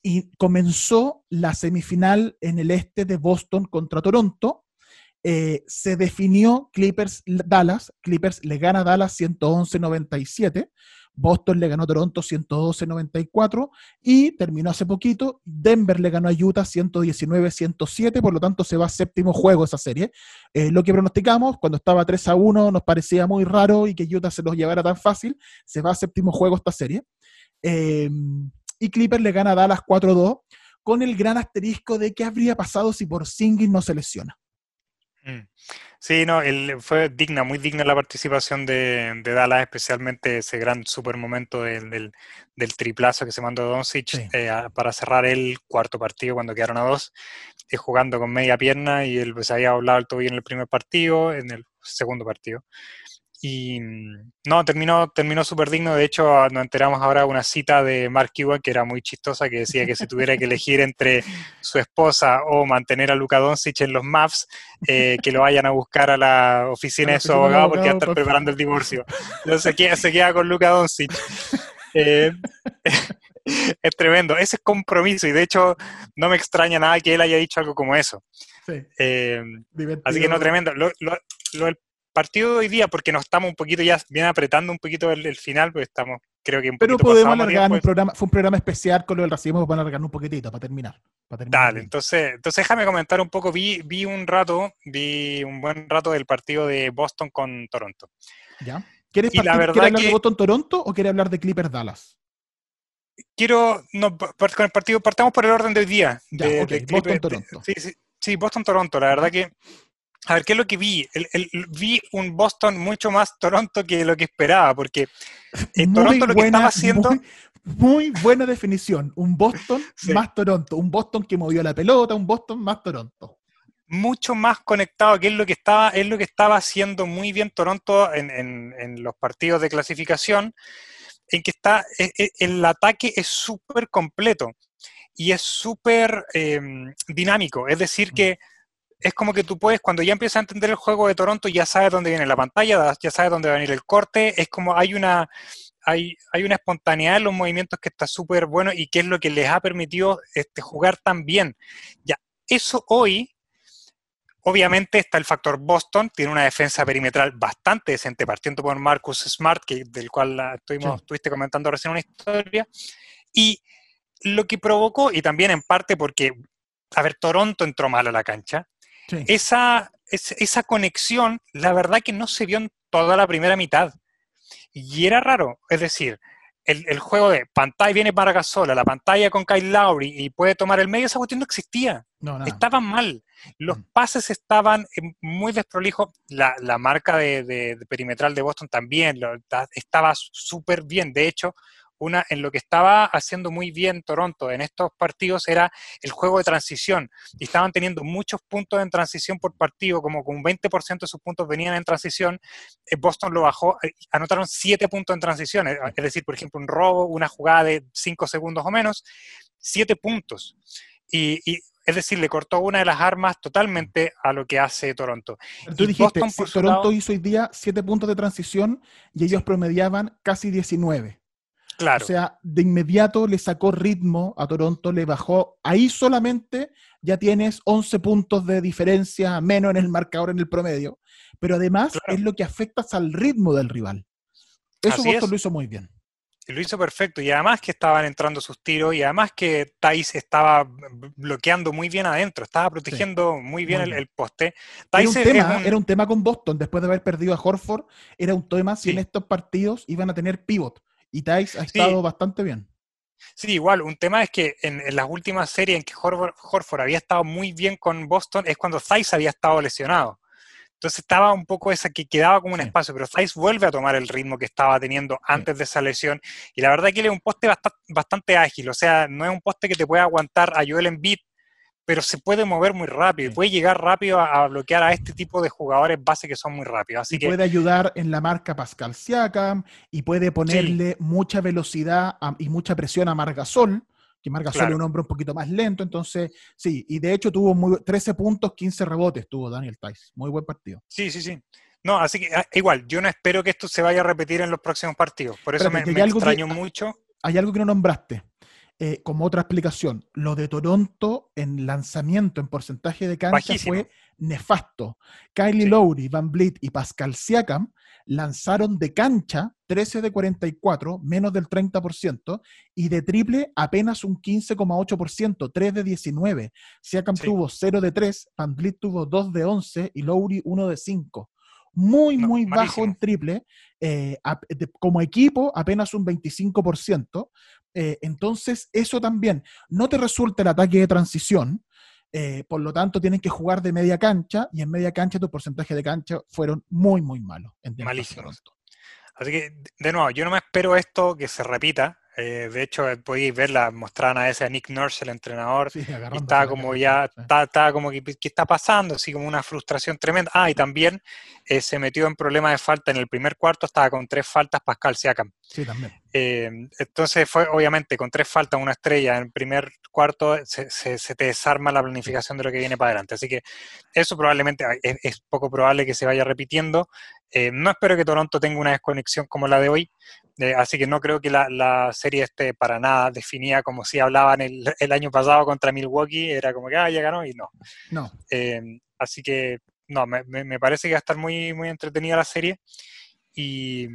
y comenzó la semifinal en el este de Boston contra Toronto. Eh, se definió Clippers-Dallas. Clippers le gana a Dallas 111-97. Boston le ganó a Toronto 112-94 y terminó hace poquito. Denver le ganó a Utah 119-107, por lo tanto se va a séptimo juego esa serie. Eh, lo que pronosticamos, cuando estaba 3 a 1, nos parecía muy raro y que Utah se los llevara tan fácil. Se va a séptimo juego esta serie. Eh, y Clippers le gana a Dallas 4-2 con el gran asterisco de qué habría pasado si por Porzingis no se lesiona. Mm. Sí, no, fue digna, muy digna la participación de, Dallas, especialmente ese gran super momento del, triplazo que se mandó Doncic eh, para cerrar el cuarto partido cuando quedaron a dos, eh, jugando con media pierna y él pues, había hablado el tobillo en el primer partido, en el segundo partido. Y no, terminó, terminó súper digno. De hecho, ah, nos enteramos ahora de una cita de Mark Cuban que era muy chistosa, que decía que si tuviera que elegir entre su esposa o mantener a Luka Doncic en los maps, eh, que lo vayan a buscar a la oficina de su abogado porque va a estar preparando el divorcio. Entonces se queda, se queda con Luka Doncic. Eh, (laughs) es tremendo. Ese es compromiso y de hecho no me extraña nada que él haya dicho algo como eso. Eh, así que no, tremendo. Lo, lo, lo, partido de hoy día, porque nos estamos un poquito ya bien apretando un poquito el, final, pues estamos, creo que un Pero podemos alargar un programa, fue un programa especial con lo del racismo, a alargar un poquitito para terminar. Dale, entonces, entonces déjame comentar un poco, vi, vi un rato, vi un buen rato del partido de Boston con Toronto. ¿Ya? ¿Quieres, partir, hablar de Boston-Toronto o quieres hablar de Clippers-Dallas? Quiero, no, con el partido, partamos por el orden de hoy día. de, Boston-Toronto. Sí, sí, sí, Boston-Toronto, la verdad que a ver, ¿qué es lo que vi? vi un Boston mucho más Toronto que lo que esperaba, porque en Toronto lo que estaba haciendo... Muy, buena definición, un Boston (laughs) más Toronto, un Boston que movió la pelota, un Boston más Toronto. mucho más conectado, que es lo que estaba, es lo que estaba haciendo muy bien Toronto en, en- en los partidos de clasificación, en que está, e- e- el ataque es súper completo y es súper em, dinámico. Es decir, que es como que tú puedes, cuando ya empiezas a entender el juego de Toronto, ya sabes dónde viene la pantalla, ya sabes dónde va a venir el corte, es como hay una, hay, hay una espontaneidad en los movimientos que está súper bueno y que es lo que les ha permitido este, jugar tan bien. Ya, eso hoy, obviamente está el factor Boston, tiene una defensa perimetral bastante decente, partiendo por Marcus Smart, que, del cual la estuvimos, Sí. estuviste comentando recién una historia, y lo que provocó, y también en parte porque, a ver, Toronto entró mal a la cancha, Sí. esa, es- esa conexión, la verdad que no se vio en toda la primera mitad. Y era raro, es decir, el, el juego de pantalla viene para Gasola, la pantalla con Kyle Lowry y puede tomar el medio, esa cuestión no existía. No. Estaban mal. Los Mm. pases estaban eh, muy desprolijos. La, la marca de, de- de perimetral de Boston también lo- estaba súper bien. De hecho, una, en lo que estaba haciendo muy bien Toronto en estos partidos era el juego de transición. Y estaban teniendo muchos puntos en transición por partido, como con un 20% de sus puntos venían en transición. Eh, Boston lo bajó, eh, anotaron 7 puntos en transición. eh, Es decir, por ejemplo, un robo, una jugada de 5 segundos o menos, 7 puntos. Y, y, es decir, le cortó una de las armas totalmente a lo que hace Toronto. Pero Tú y dijiste, Boston, por Toronto lado- hizo hoy día 7 puntos de transición y ellos promediaban casi 19. Claro, O sea, de inmediato le sacó ritmo a Toronto, le bajó. Ahí solamente ya tienes 11 puntos de diferencia menos en el marcador en el promedio. Pero además Claro. es lo que afectas al ritmo del rival. Eso Así Boston es. lo hizo muy bien. lo hizo perfecto. Y además que estaban entrando sus tiros y además que Thais estaba bloqueando muy bien adentro, estaba protegiendo muy bien, muy el, bien. el poste. Era un, tema, un- era un tema con Boston, después de haber perdido a Horford, era un tema si Sí. en estos partidos iban a tener pivot. Y Tice ha Sí. estado bastante bien. Sí, igual, un tema es que en, en las últimas series en que Horford, Horford había estado muy bien con Boston es cuando Thais había estado lesionado. Entonces estaba un poco esa que quedaba como un Sí. espacio, pero Thais vuelve a tomar el ritmo que estaba teniendo antes de esa lesión. Y la verdad que él es un poste basta- bastante ágil, o sea, no es un poste que te puede aguantar a Joel Embiid, pero se puede mover muy rápido y puede llegar rápido a, a bloquear a este tipo de jugadores base que son muy rápidos. Así y que puede ayudar en la marca Pascal Siakam y puede ponerle mucha velocidad a- y mucha presión a Margasol, que Margasol Claro. es un hombre un poquito más lento, entonces sí, y de hecho tuvo muy, 13 puntos, 15 rebotes tuvo Daniel Tice, muy buen partido. sí, sí, sí. No, así que ah, igual, yo no espero que esto se vaya a repetir en los próximos partidos. Por eso me, me que- extraño mucho. Hay algo que no nombraste, eh, como otra explicación, lo de Toronto en lanzamiento, en porcentaje de cancha Bajísimo. fue nefasto. Kylie Sí. Lowry, Van Vliet y Pascal Siakam lanzaron de cancha 13 de 44, menos del 30%, y de triple apenas un 15,8%, 3 de 19. Siakam Sí. tuvo 0 de 3, Van Vliet tuvo 2 de 11 y Lowry 1 de 5. Muy, No, muy bajo en triple. eh, de- como equipo, apenas un 25%. Eh, entonces, eso también no te resulta el ataque de transición. eh, por lo tanto, tienen que jugar de media cancha y en media cancha tu porcentaje de cancha fueron muy, muy malos. Malísimos. Así que, de nuevo, yo no me espero esto que se repita. Eh, de hecho, eh, podéis verla, mostraban a ese a Nick Nurse, el entrenador, Sí, y agarrándose estaba como ya, estaba, estaba como que, ¿qué está pasando? Así como una frustración tremenda. Ah, y también eh, se metió en problemas de falta en el primer cuarto, estaba con tres faltas Pascal Siakam. Sí, también. Eh, entonces fue, obviamente, con tres faltas, una estrella en el primer cuarto, se, se- se te desarma la planificación de lo que viene para adelante. Así que eso probablemente ah, es, es poco probable que se vaya repitiendo. Eh, no espero que Toronto tenga una desconexión como la de hoy, eh, así que no creo que la, la serie esté para nada definida como si hablaban el, el año pasado contra Milwaukee, era como que ah, ya ganó y no. No, Eh, así que no, me, me- parece que va a estar muy, muy entretenida la serie. Y,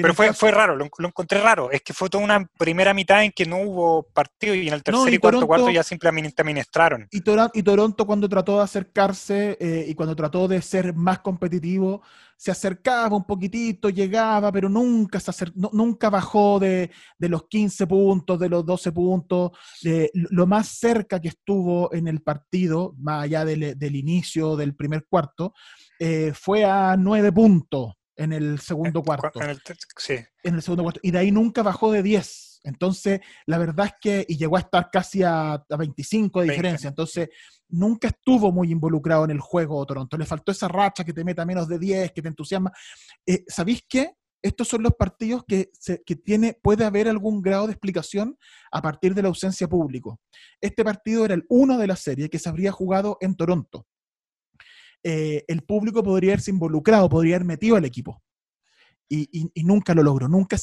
pero fue, caso- fue raro, lo, lo encontré raro. Es que fue toda una primera mitad en que no hubo partido y en el tercer y y, cuarto Toronto- cuarto ya simplemente administraron. Y, Tora- y Toronto cuando trató de acercarse eh, y cuando trató de ser más competitivo, se acercaba un poquitito, llegaba, pero nunca, se acer- no- nunca bajó de, de los 15 puntos, de los 12 puntos. Eh, lo lo más cerca que estuvo en el partido, más allá del, del inicio del primer cuarto, eh, fue a 9 puntos en el segundo cuarto En el sí, en el segundo cuarto. Y de ahí nunca bajó de 10. Entonces, la verdad es que, y llegó a estar casi a, a 25 de 20. diferencia, entonces nunca estuvo muy involucrado en el juego Toronto. Le faltó esa racha que te meta menos de 10, que te entusiasma. Eh, ¿Sabéis qué? Estos son los partidos que, se- que tiene, puede haber algún grado de explicación a partir de la ausencia público. Este partido era el uno de la serie que se habría jugado en Toronto. Eh, el público podría haberse involucrado, podría haber metido al equipo. Y, y- y nunca lo logró, nunca,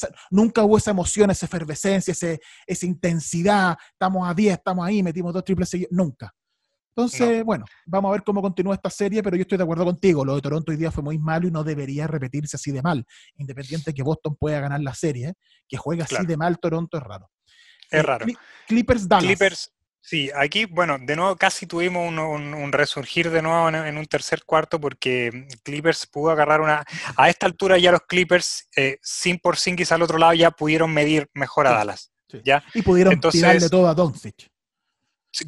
hubo esa emoción, esa efervescencia, ese- esa intensidad, estamos a 10, estamos ahí, metimos dos triples seguidos, nunca. Entonces, bueno, vamos a ver cómo continúa esta serie, pero yo estoy de acuerdo contigo, lo de Toronto hoy día fue muy malo y no debería repetirse así de mal, independiente que Boston pueda ganar la serie, que juegue así Claro. de mal Toronto es raro. Es Eh, raro. Cli- Clippers Dallas. Clippers, sí, aquí, bueno, de nuevo casi tuvimos un, un- un resurgir de nuevo en, en un tercer cuarto porque Clippers pudo agarrar una... A esta altura ya los Clippers, eh, sin por Porzingis al otro lado, ya pudieron medir mejor a Dallas. sí. ¿ya? Y pudieron Entonces- tirarle todo a Doncic.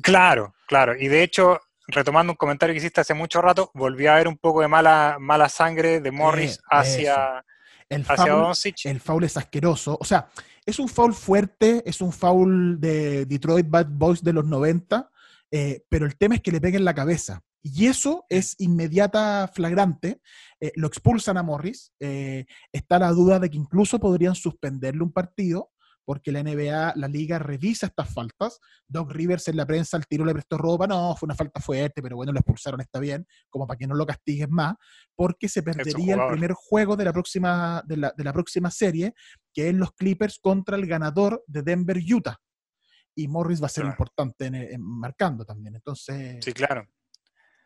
Claro, claro. Y de hecho, retomando un comentario que hiciste hace mucho rato, volvió a haber un poco de mala, mala sangre de Morris Eh, hacia, El foul, el foul es asqueroso. O sea, es un foul fuerte, es un foul de Detroit Bad Boys de los 90, eh, pero el tema es que le peguen la cabeza. Y eso es inmediata flagrante. eh, lo expulsan a Morris. eh, está la duda de que incluso podrían suspenderle un partido porque la NBA, la liga revisa estas faltas. Doc Rivers en la prensa al tiro le prestó ropa, no, fue una falta fuerte, pero bueno, lo expulsaron, está bien, como para que no lo castiguen más, porque se perdería el primer juego de la próxima, de la, de la próxima serie, que es los Clippers contra el ganador de Denver-Utah. Y Morris va a ser Claro. importante en, en marcando también. Entonces, Sí, claro.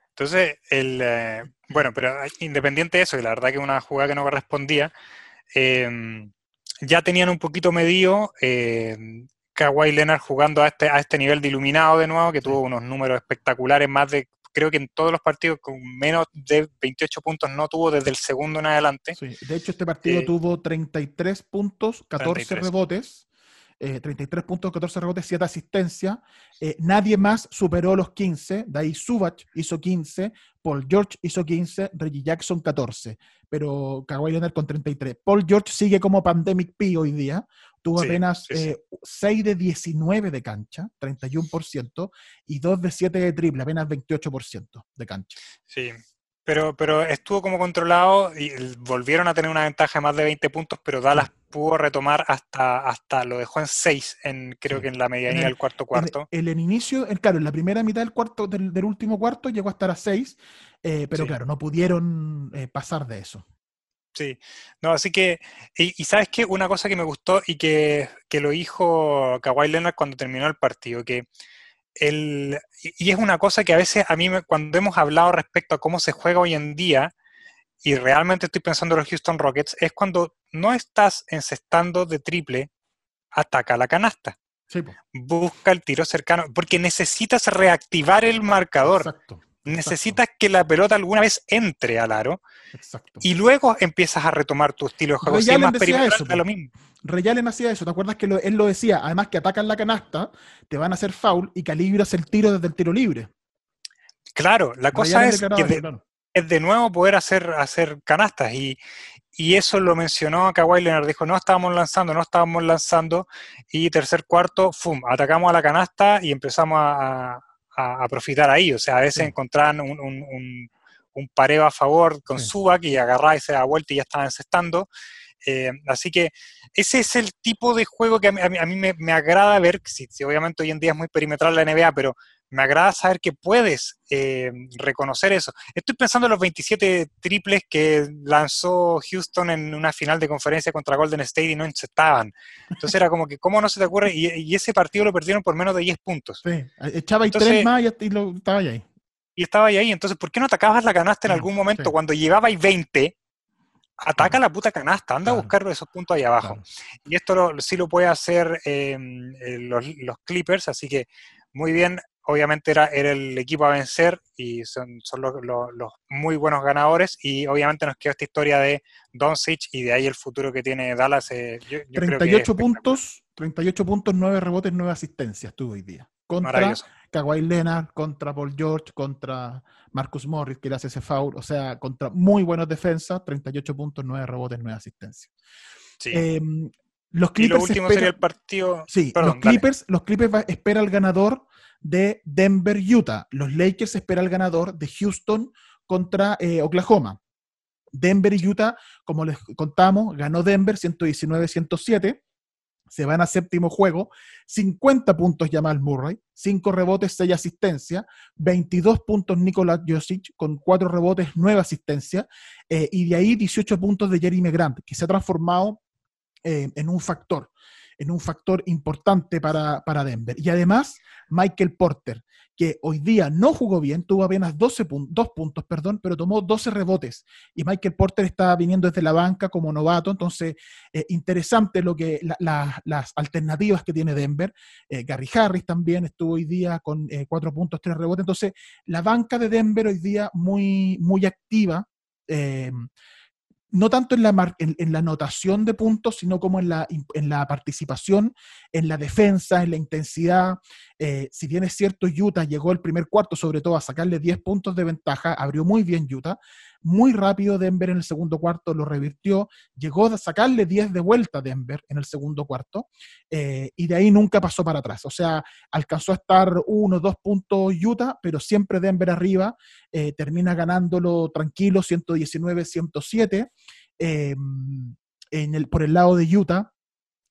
Entonces, el, eh, bueno, pero independiente de eso, y la verdad que una jugada que no correspondía, eh, ya tenían un poquito medido eh, Kawhi Leonard jugando a este, a este nivel de iluminado de nuevo, que tuvo unos números espectaculares, más de, creo que en todos los partidos con menos de 28 puntos no tuvo desde el segundo en adelante. Sí, de hecho, este partido Eh, tuvo 33 puntos, 14 33. rebotes, eh, 33 puntos, 14 rebotes, 7 asistencias. Eh, nadie más superó los 15. De ahí Subach hizo 15, Paul George hizo 15, Reggie Jackson 14. Pero Kawhi Leonard con 33. Paul George sigue como Pandemic P hoy día. Tuvo Sí, apenas sí, sí. eh, 6 de 19 de cancha, 31%, y 2 de 7 de triple, apenas 28% de cancha. Sí, pero, pero estuvo como controlado y el- volvieron a tener una ventaja de más de 20 puntos, pero Dallas pudo retomar hasta, hasta lo dejó en 6, en, creo que en la medianía En el- del cuarto cuarto. en el inicio, en- claro, en la primera mitad del cuarto, del, del último cuarto llegó a estar a 6, pero Sí. claro, no pudieron eh, pasar de eso. Sí, no, así que, y, y sabes qué, una cosa que me gustó y que, que lo dijo Kawhi Leonard cuando terminó el partido, que el, y es una cosa que a veces a mí, me- cuando hemos hablado respecto a cómo se juega hoy en día, y realmente estoy pensando en los Houston Rockets, es cuando no estás encestando de triple, ataca la canasta, Sí, busca el tiro cercano, porque necesitas reactivar el marcador, exacto. necesitas que la pelota alguna vez entre al aro, Exacto. y luego empiezas a retomar tu estilo de juego. Si más eso, lo mismo. Ray Allen hacía eso, ¿te acuerdas que lo- él lo decía? Además que atacan la canasta, te van a hacer foul y calibras el tiro desde el tiro libre. Claro, la cosa es que de, claro. es de nuevo poder hacer, hacer canastas y, y eso lo mencionó Kawhi Leonard, dijo, no estábamos lanzando, no estábamos lanzando y tercer cuarto, ¡fum!, atacamos a la canasta y empezamos a, a, a profitar ahí, o sea, a veces Sí. encontraban un, un, un, un pareo a favor con Sí. Subac y agarraba y se da vuelta y ya estaban encestando. Eh, así que ese es el tipo de juego que a mí, a me, me agrada ver, si, si obviamente hoy en día es muy perimetral la NBA, pero me agrada saber que puedes eh, reconocer eso. Estoy pensando en los 27 triples que lanzó Houston en una final de conferencia contra Golden State y no encestaban. Entonces era como que, ¿cómo no se te ocurre? Y, y ese partido lo perdieron por menos de 10 puntos. Sí, echaba y Entonces- tres más y, lo, estaba ahí. Y estaba ahí, entonces, ¿por qué no atacabas la canasta en algún momento? sí. Cuando llevabais 20, ataca la puta canasta, anda a buscar esos puntos ahí abajo. Y esto lo- sí lo puede hacer eh, eh, los, los Clippers, así que muy bien. Obviamente era, era el equipo a vencer y son, son los, los- los muy buenos ganadores. Y obviamente nos quedó esta historia de Doncic y de ahí el futuro que tiene Dallas. eh, yo- yo creo que 38 puntos, 38 puntos, 9 rebotes, 9 asistencias tuvo hoy día. Contra. Kawhi Leonard, contra Paul George, contra Marcus Morris, que le hace ese foul, o sea, contra muy buenas defensas, 38 puntos, 9 rebotes, 9 asistencias. Sí. Eh, Los Y lo Clippers último esperan- sería el partido. Sí, Perdón, los dale. Clippers, los Clippers va- espera el ganador de Denver-Utah. Los Lakers espera el ganador de Houston contra eh, Oklahoma. Denver y Utah, como les contamos, ganó Denver 119-107. Se van a séptimo juego. 50 puntos Jamal Murray, 5 rebotes, 6 asistencias. 22 puntos Nikola Jokic con 4 rebotes, 9 asistencias. eh, y de ahí 18 puntos de Jeremy Grant, que se ha transformado eh, en un factor, en un factor importante para, para Denver. Y además, Michael Porter, que hoy día no jugó bien, tuvo apenas 12 pun- dos puntos, perdón, pero tomó 12 rebotes. Y Michael Porter está viniendo desde la banca como novato, entonces eh, interesante lo que la- la- las alternativas que tiene Denver. Eh, Gary Harris también estuvo hoy día con 4 puntos, 3 rebotes. Entonces, la banca de Denver hoy día muy, muy activa. No tanto en la, en, en la anotación de puntos, sino como en la, en la participación, en la defensa, en la intensidad. Eh, si bien es cierto, Utah llegó el primer cuarto, sobre todo a sacarle 10 puntos de ventaja, abrió muy bien Utah. Muy rápido Denver en el segundo cuarto lo revirtió, llegó a sacarle 10 de vuelta a Denver en el segundo cuarto, eh, y de ahí nunca pasó para atrás. O sea, alcanzó a estar uno dos puntos Utah, pero siempre Denver arriba, eh, termina ganándolo tranquilo, 119-107. Eh, por el lado de Utah,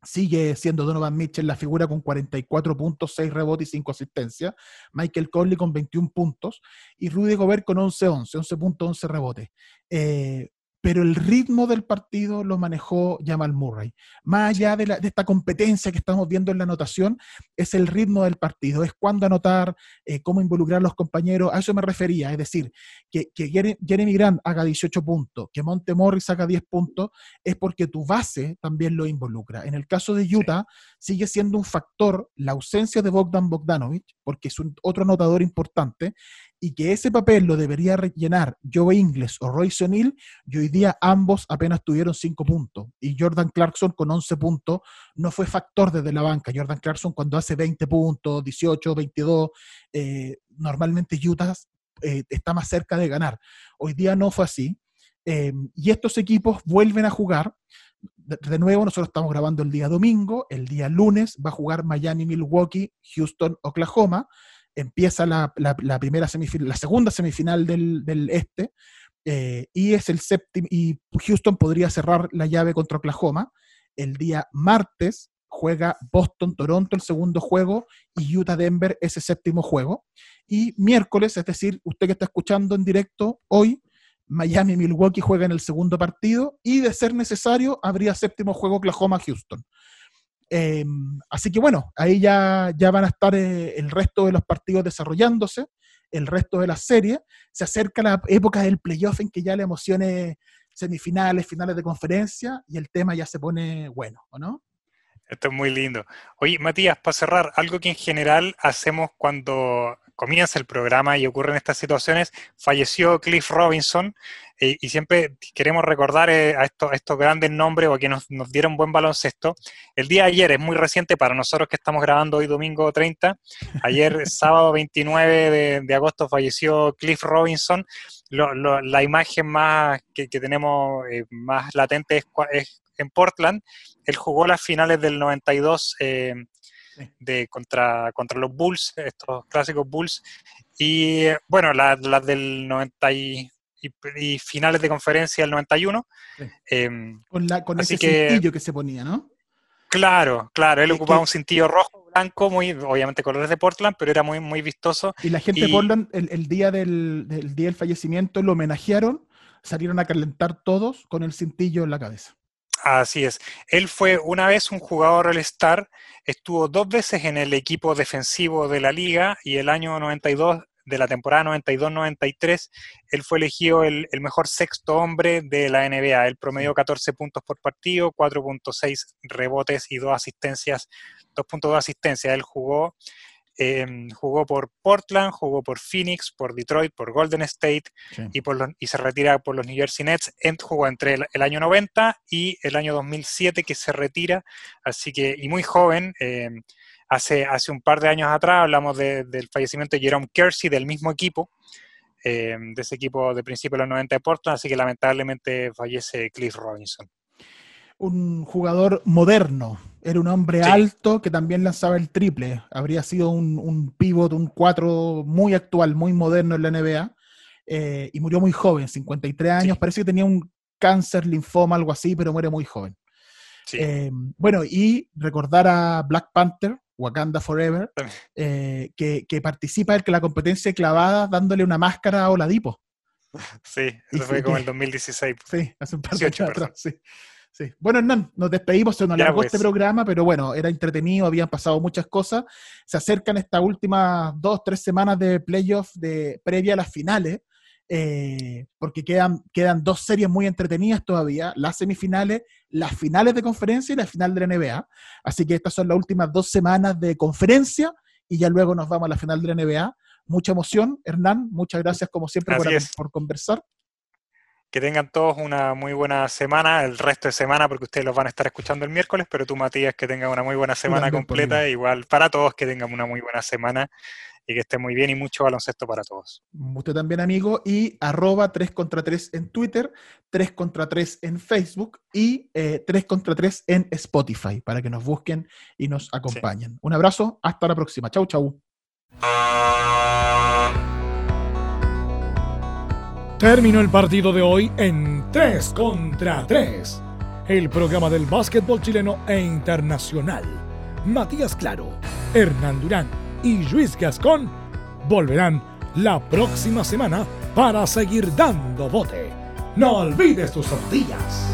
sigue siendo Donovan Mitchell la figura con 44 puntos, 6 rebotes y 5 asistencias. Michael Conley con 21 puntos y Rudy Gobert con 11-11, 11 puntos, 11 rebotes. Eh, pero el ritmo del partido lo manejó Jamal Murray. Más allá de, la- de esta competencia que estamos viendo en la anotación, es el ritmo del partido, es cuándo anotar, eh, cómo involucrar a los compañeros, a eso me refería, es decir, que, que Jere- Jeremy Grant haga 18 puntos, que Monte Morris haga 10 puntos, es porque tu base también lo involucra. En el caso de Utah, sigue siendo un factor la ausencia de Bogdan Bogdanovic, porque es un, otro anotador importante, y que ese papel lo debería rellenar Joe Ingles o Royce O'Neal, y hoy día ambos apenas tuvieron 5 puntos. Y Jordan Clarkson con 11 puntos no fue factor desde la banca. Jordan Clarkson cuando hace 20 puntos, 18, 22, eh, normalmente Utah eh, está más cerca de ganar. Hoy día no fue así. Eh, y estos equipos vuelven a jugar. De, de nuevo, nosotros estamos grabando el día domingo. El día lunes va a jugar Miami, Milwaukee, Houston, Oklahoma. Empieza la, primera semifinal, la segunda semifinal del, este. eh, y es el séptimo. Y Houston podría cerrar la llave contra Oklahoma. El día martes juega Boston-Toronto el segundo juego y Utah-Denver ese séptimo juego. Y miércoles, es decir, usted que está escuchando en directo hoy, Miami Milwaukee juega en el segundo partido y de ser necesario habría séptimo juego Oklahoma Houston. Eh, así que bueno, ahí ya, ya van a estar eh, el resto de los partidos desarrollándose, el resto de la serie. Se acerca la época del playoff en que ya la emoción es semifinales, finales de conferencia y el tema ya se pone bueno, ¿o no? Esto es muy lindo. Oye, Matías, para cerrar, algo que en general hacemos cuando comienza el programa y ocurren estas situaciones, falleció Cliff Robinson eh, y siempre queremos recordar eh, a, estos, a estos grandes nombres o a que nos, nos dieron buen baloncesto. El día de ayer es muy reciente para nosotros que estamos grabando hoy domingo 30. Ayer, (laughs) sábado 29 de, de agosto, falleció Cliff Robinson. Lo- lo- la imagen más que, que tenemos eh, más latente es, en Portland. Él jugó las finales del 92 eh, Sí. De, contra, contra los Bulls, (laughs) estos clásicos Bulls. Y eh, bueno, las las del 90 y, y- y finales de conferencia del 91. Sí. Eh, Con, la, con ese que- cintillo que se ponía, ¿no? claro, claro, él Que- ocupaba que- un cintillo rojo, blanco, muy, obviamente colores de Portland, pero era muy, muy vistoso. Y la gente de Portland, el, el día del, del día del fallecimiento, lo homenajearon, salieron a calentar todos con el cintillo en la cabeza. Así es. Él fue una vez un jugador All-Star, estuvo dos veces en el equipo defensivo de la liga y el año 92, de la temporada 92-93, él fue elegido el, el mejor sexto hombre de la NBA. Él promedió 14 puntos por partido, 4.6 rebotes y 2 asistencias, 2.2 asistencias. Él jugó, eh, jugó por Portland, jugó por Phoenix, por Detroit, por Golden State, y, por los- y se retira por los New Jersey Nets. En- jugó entre el, el año 90 y el año 2007 que se retira, así que, y muy joven. eh, hace, hace un par de años atrás hablamos de- del fallecimiento de Jerome Kersey del mismo equipo, eh, de ese equipo de principio de los 90 de Portland, así que lamentablemente fallece Cliff Robinson. Un jugador moderno. Era un hombre Sí. alto que también lanzaba el triple. Habría sido un, un pivot, un 4 muy actual, muy moderno en la NBA. eh, y murió muy joven, 53 años. Sí. Parece que tenía un cáncer, linfoma, algo así, pero muere muy joven. Sí. Eh, bueno, y recordar a Black Panther, Wakanda Forever, eh, que, que participa en la competencia de clavadas dándole una máscara a Oladipo. (laughs) sí, y eso fue sí como que- el 2016. Sí, hace un par de 18, años atrás. Sí, sí. Bueno, Hernán, nos despedimos, se nos Ya, alargó pues. este programa, pero bueno, era entretenido, habían pasado muchas cosas. Se acercan estas últimas dos, tres semanas de playoff de, previa a las finales, eh, porque quedan, quedan dos series muy entretenidas todavía, las semifinales, las finales de conferencia y la final de la NBA. Así que estas son las últimas dos semanas de conferencia y ya luego nos vamos a la final de la NBA. Mucha emoción, Hernán, muchas gracias como siempre por conversar. Que tengan todos una muy buena semana, el resto de semana, porque ustedes los van a estar escuchando el miércoles, pero tú, Matías, que tengan una muy buena semana completa. mí. Igual para todos, que tengan una muy buena semana y que estén muy bien y mucho baloncesto para todos. Usted también, amigo, y arroba 3 contra 3 en Twitter, 3 contra 3 en Facebook y eh, 3 contra 3 en Spotify para que nos busquen y nos acompañen. Un abrazo, hasta la próxima. Chau, chau. Terminó el partido de hoy en 3 contra 3. El programa del básquetbol chileno e internacional. Matías Claro, Hernán Durán y Luis Gascón volverán la próxima semana para seguir dando bote. No olvides tus tortillas.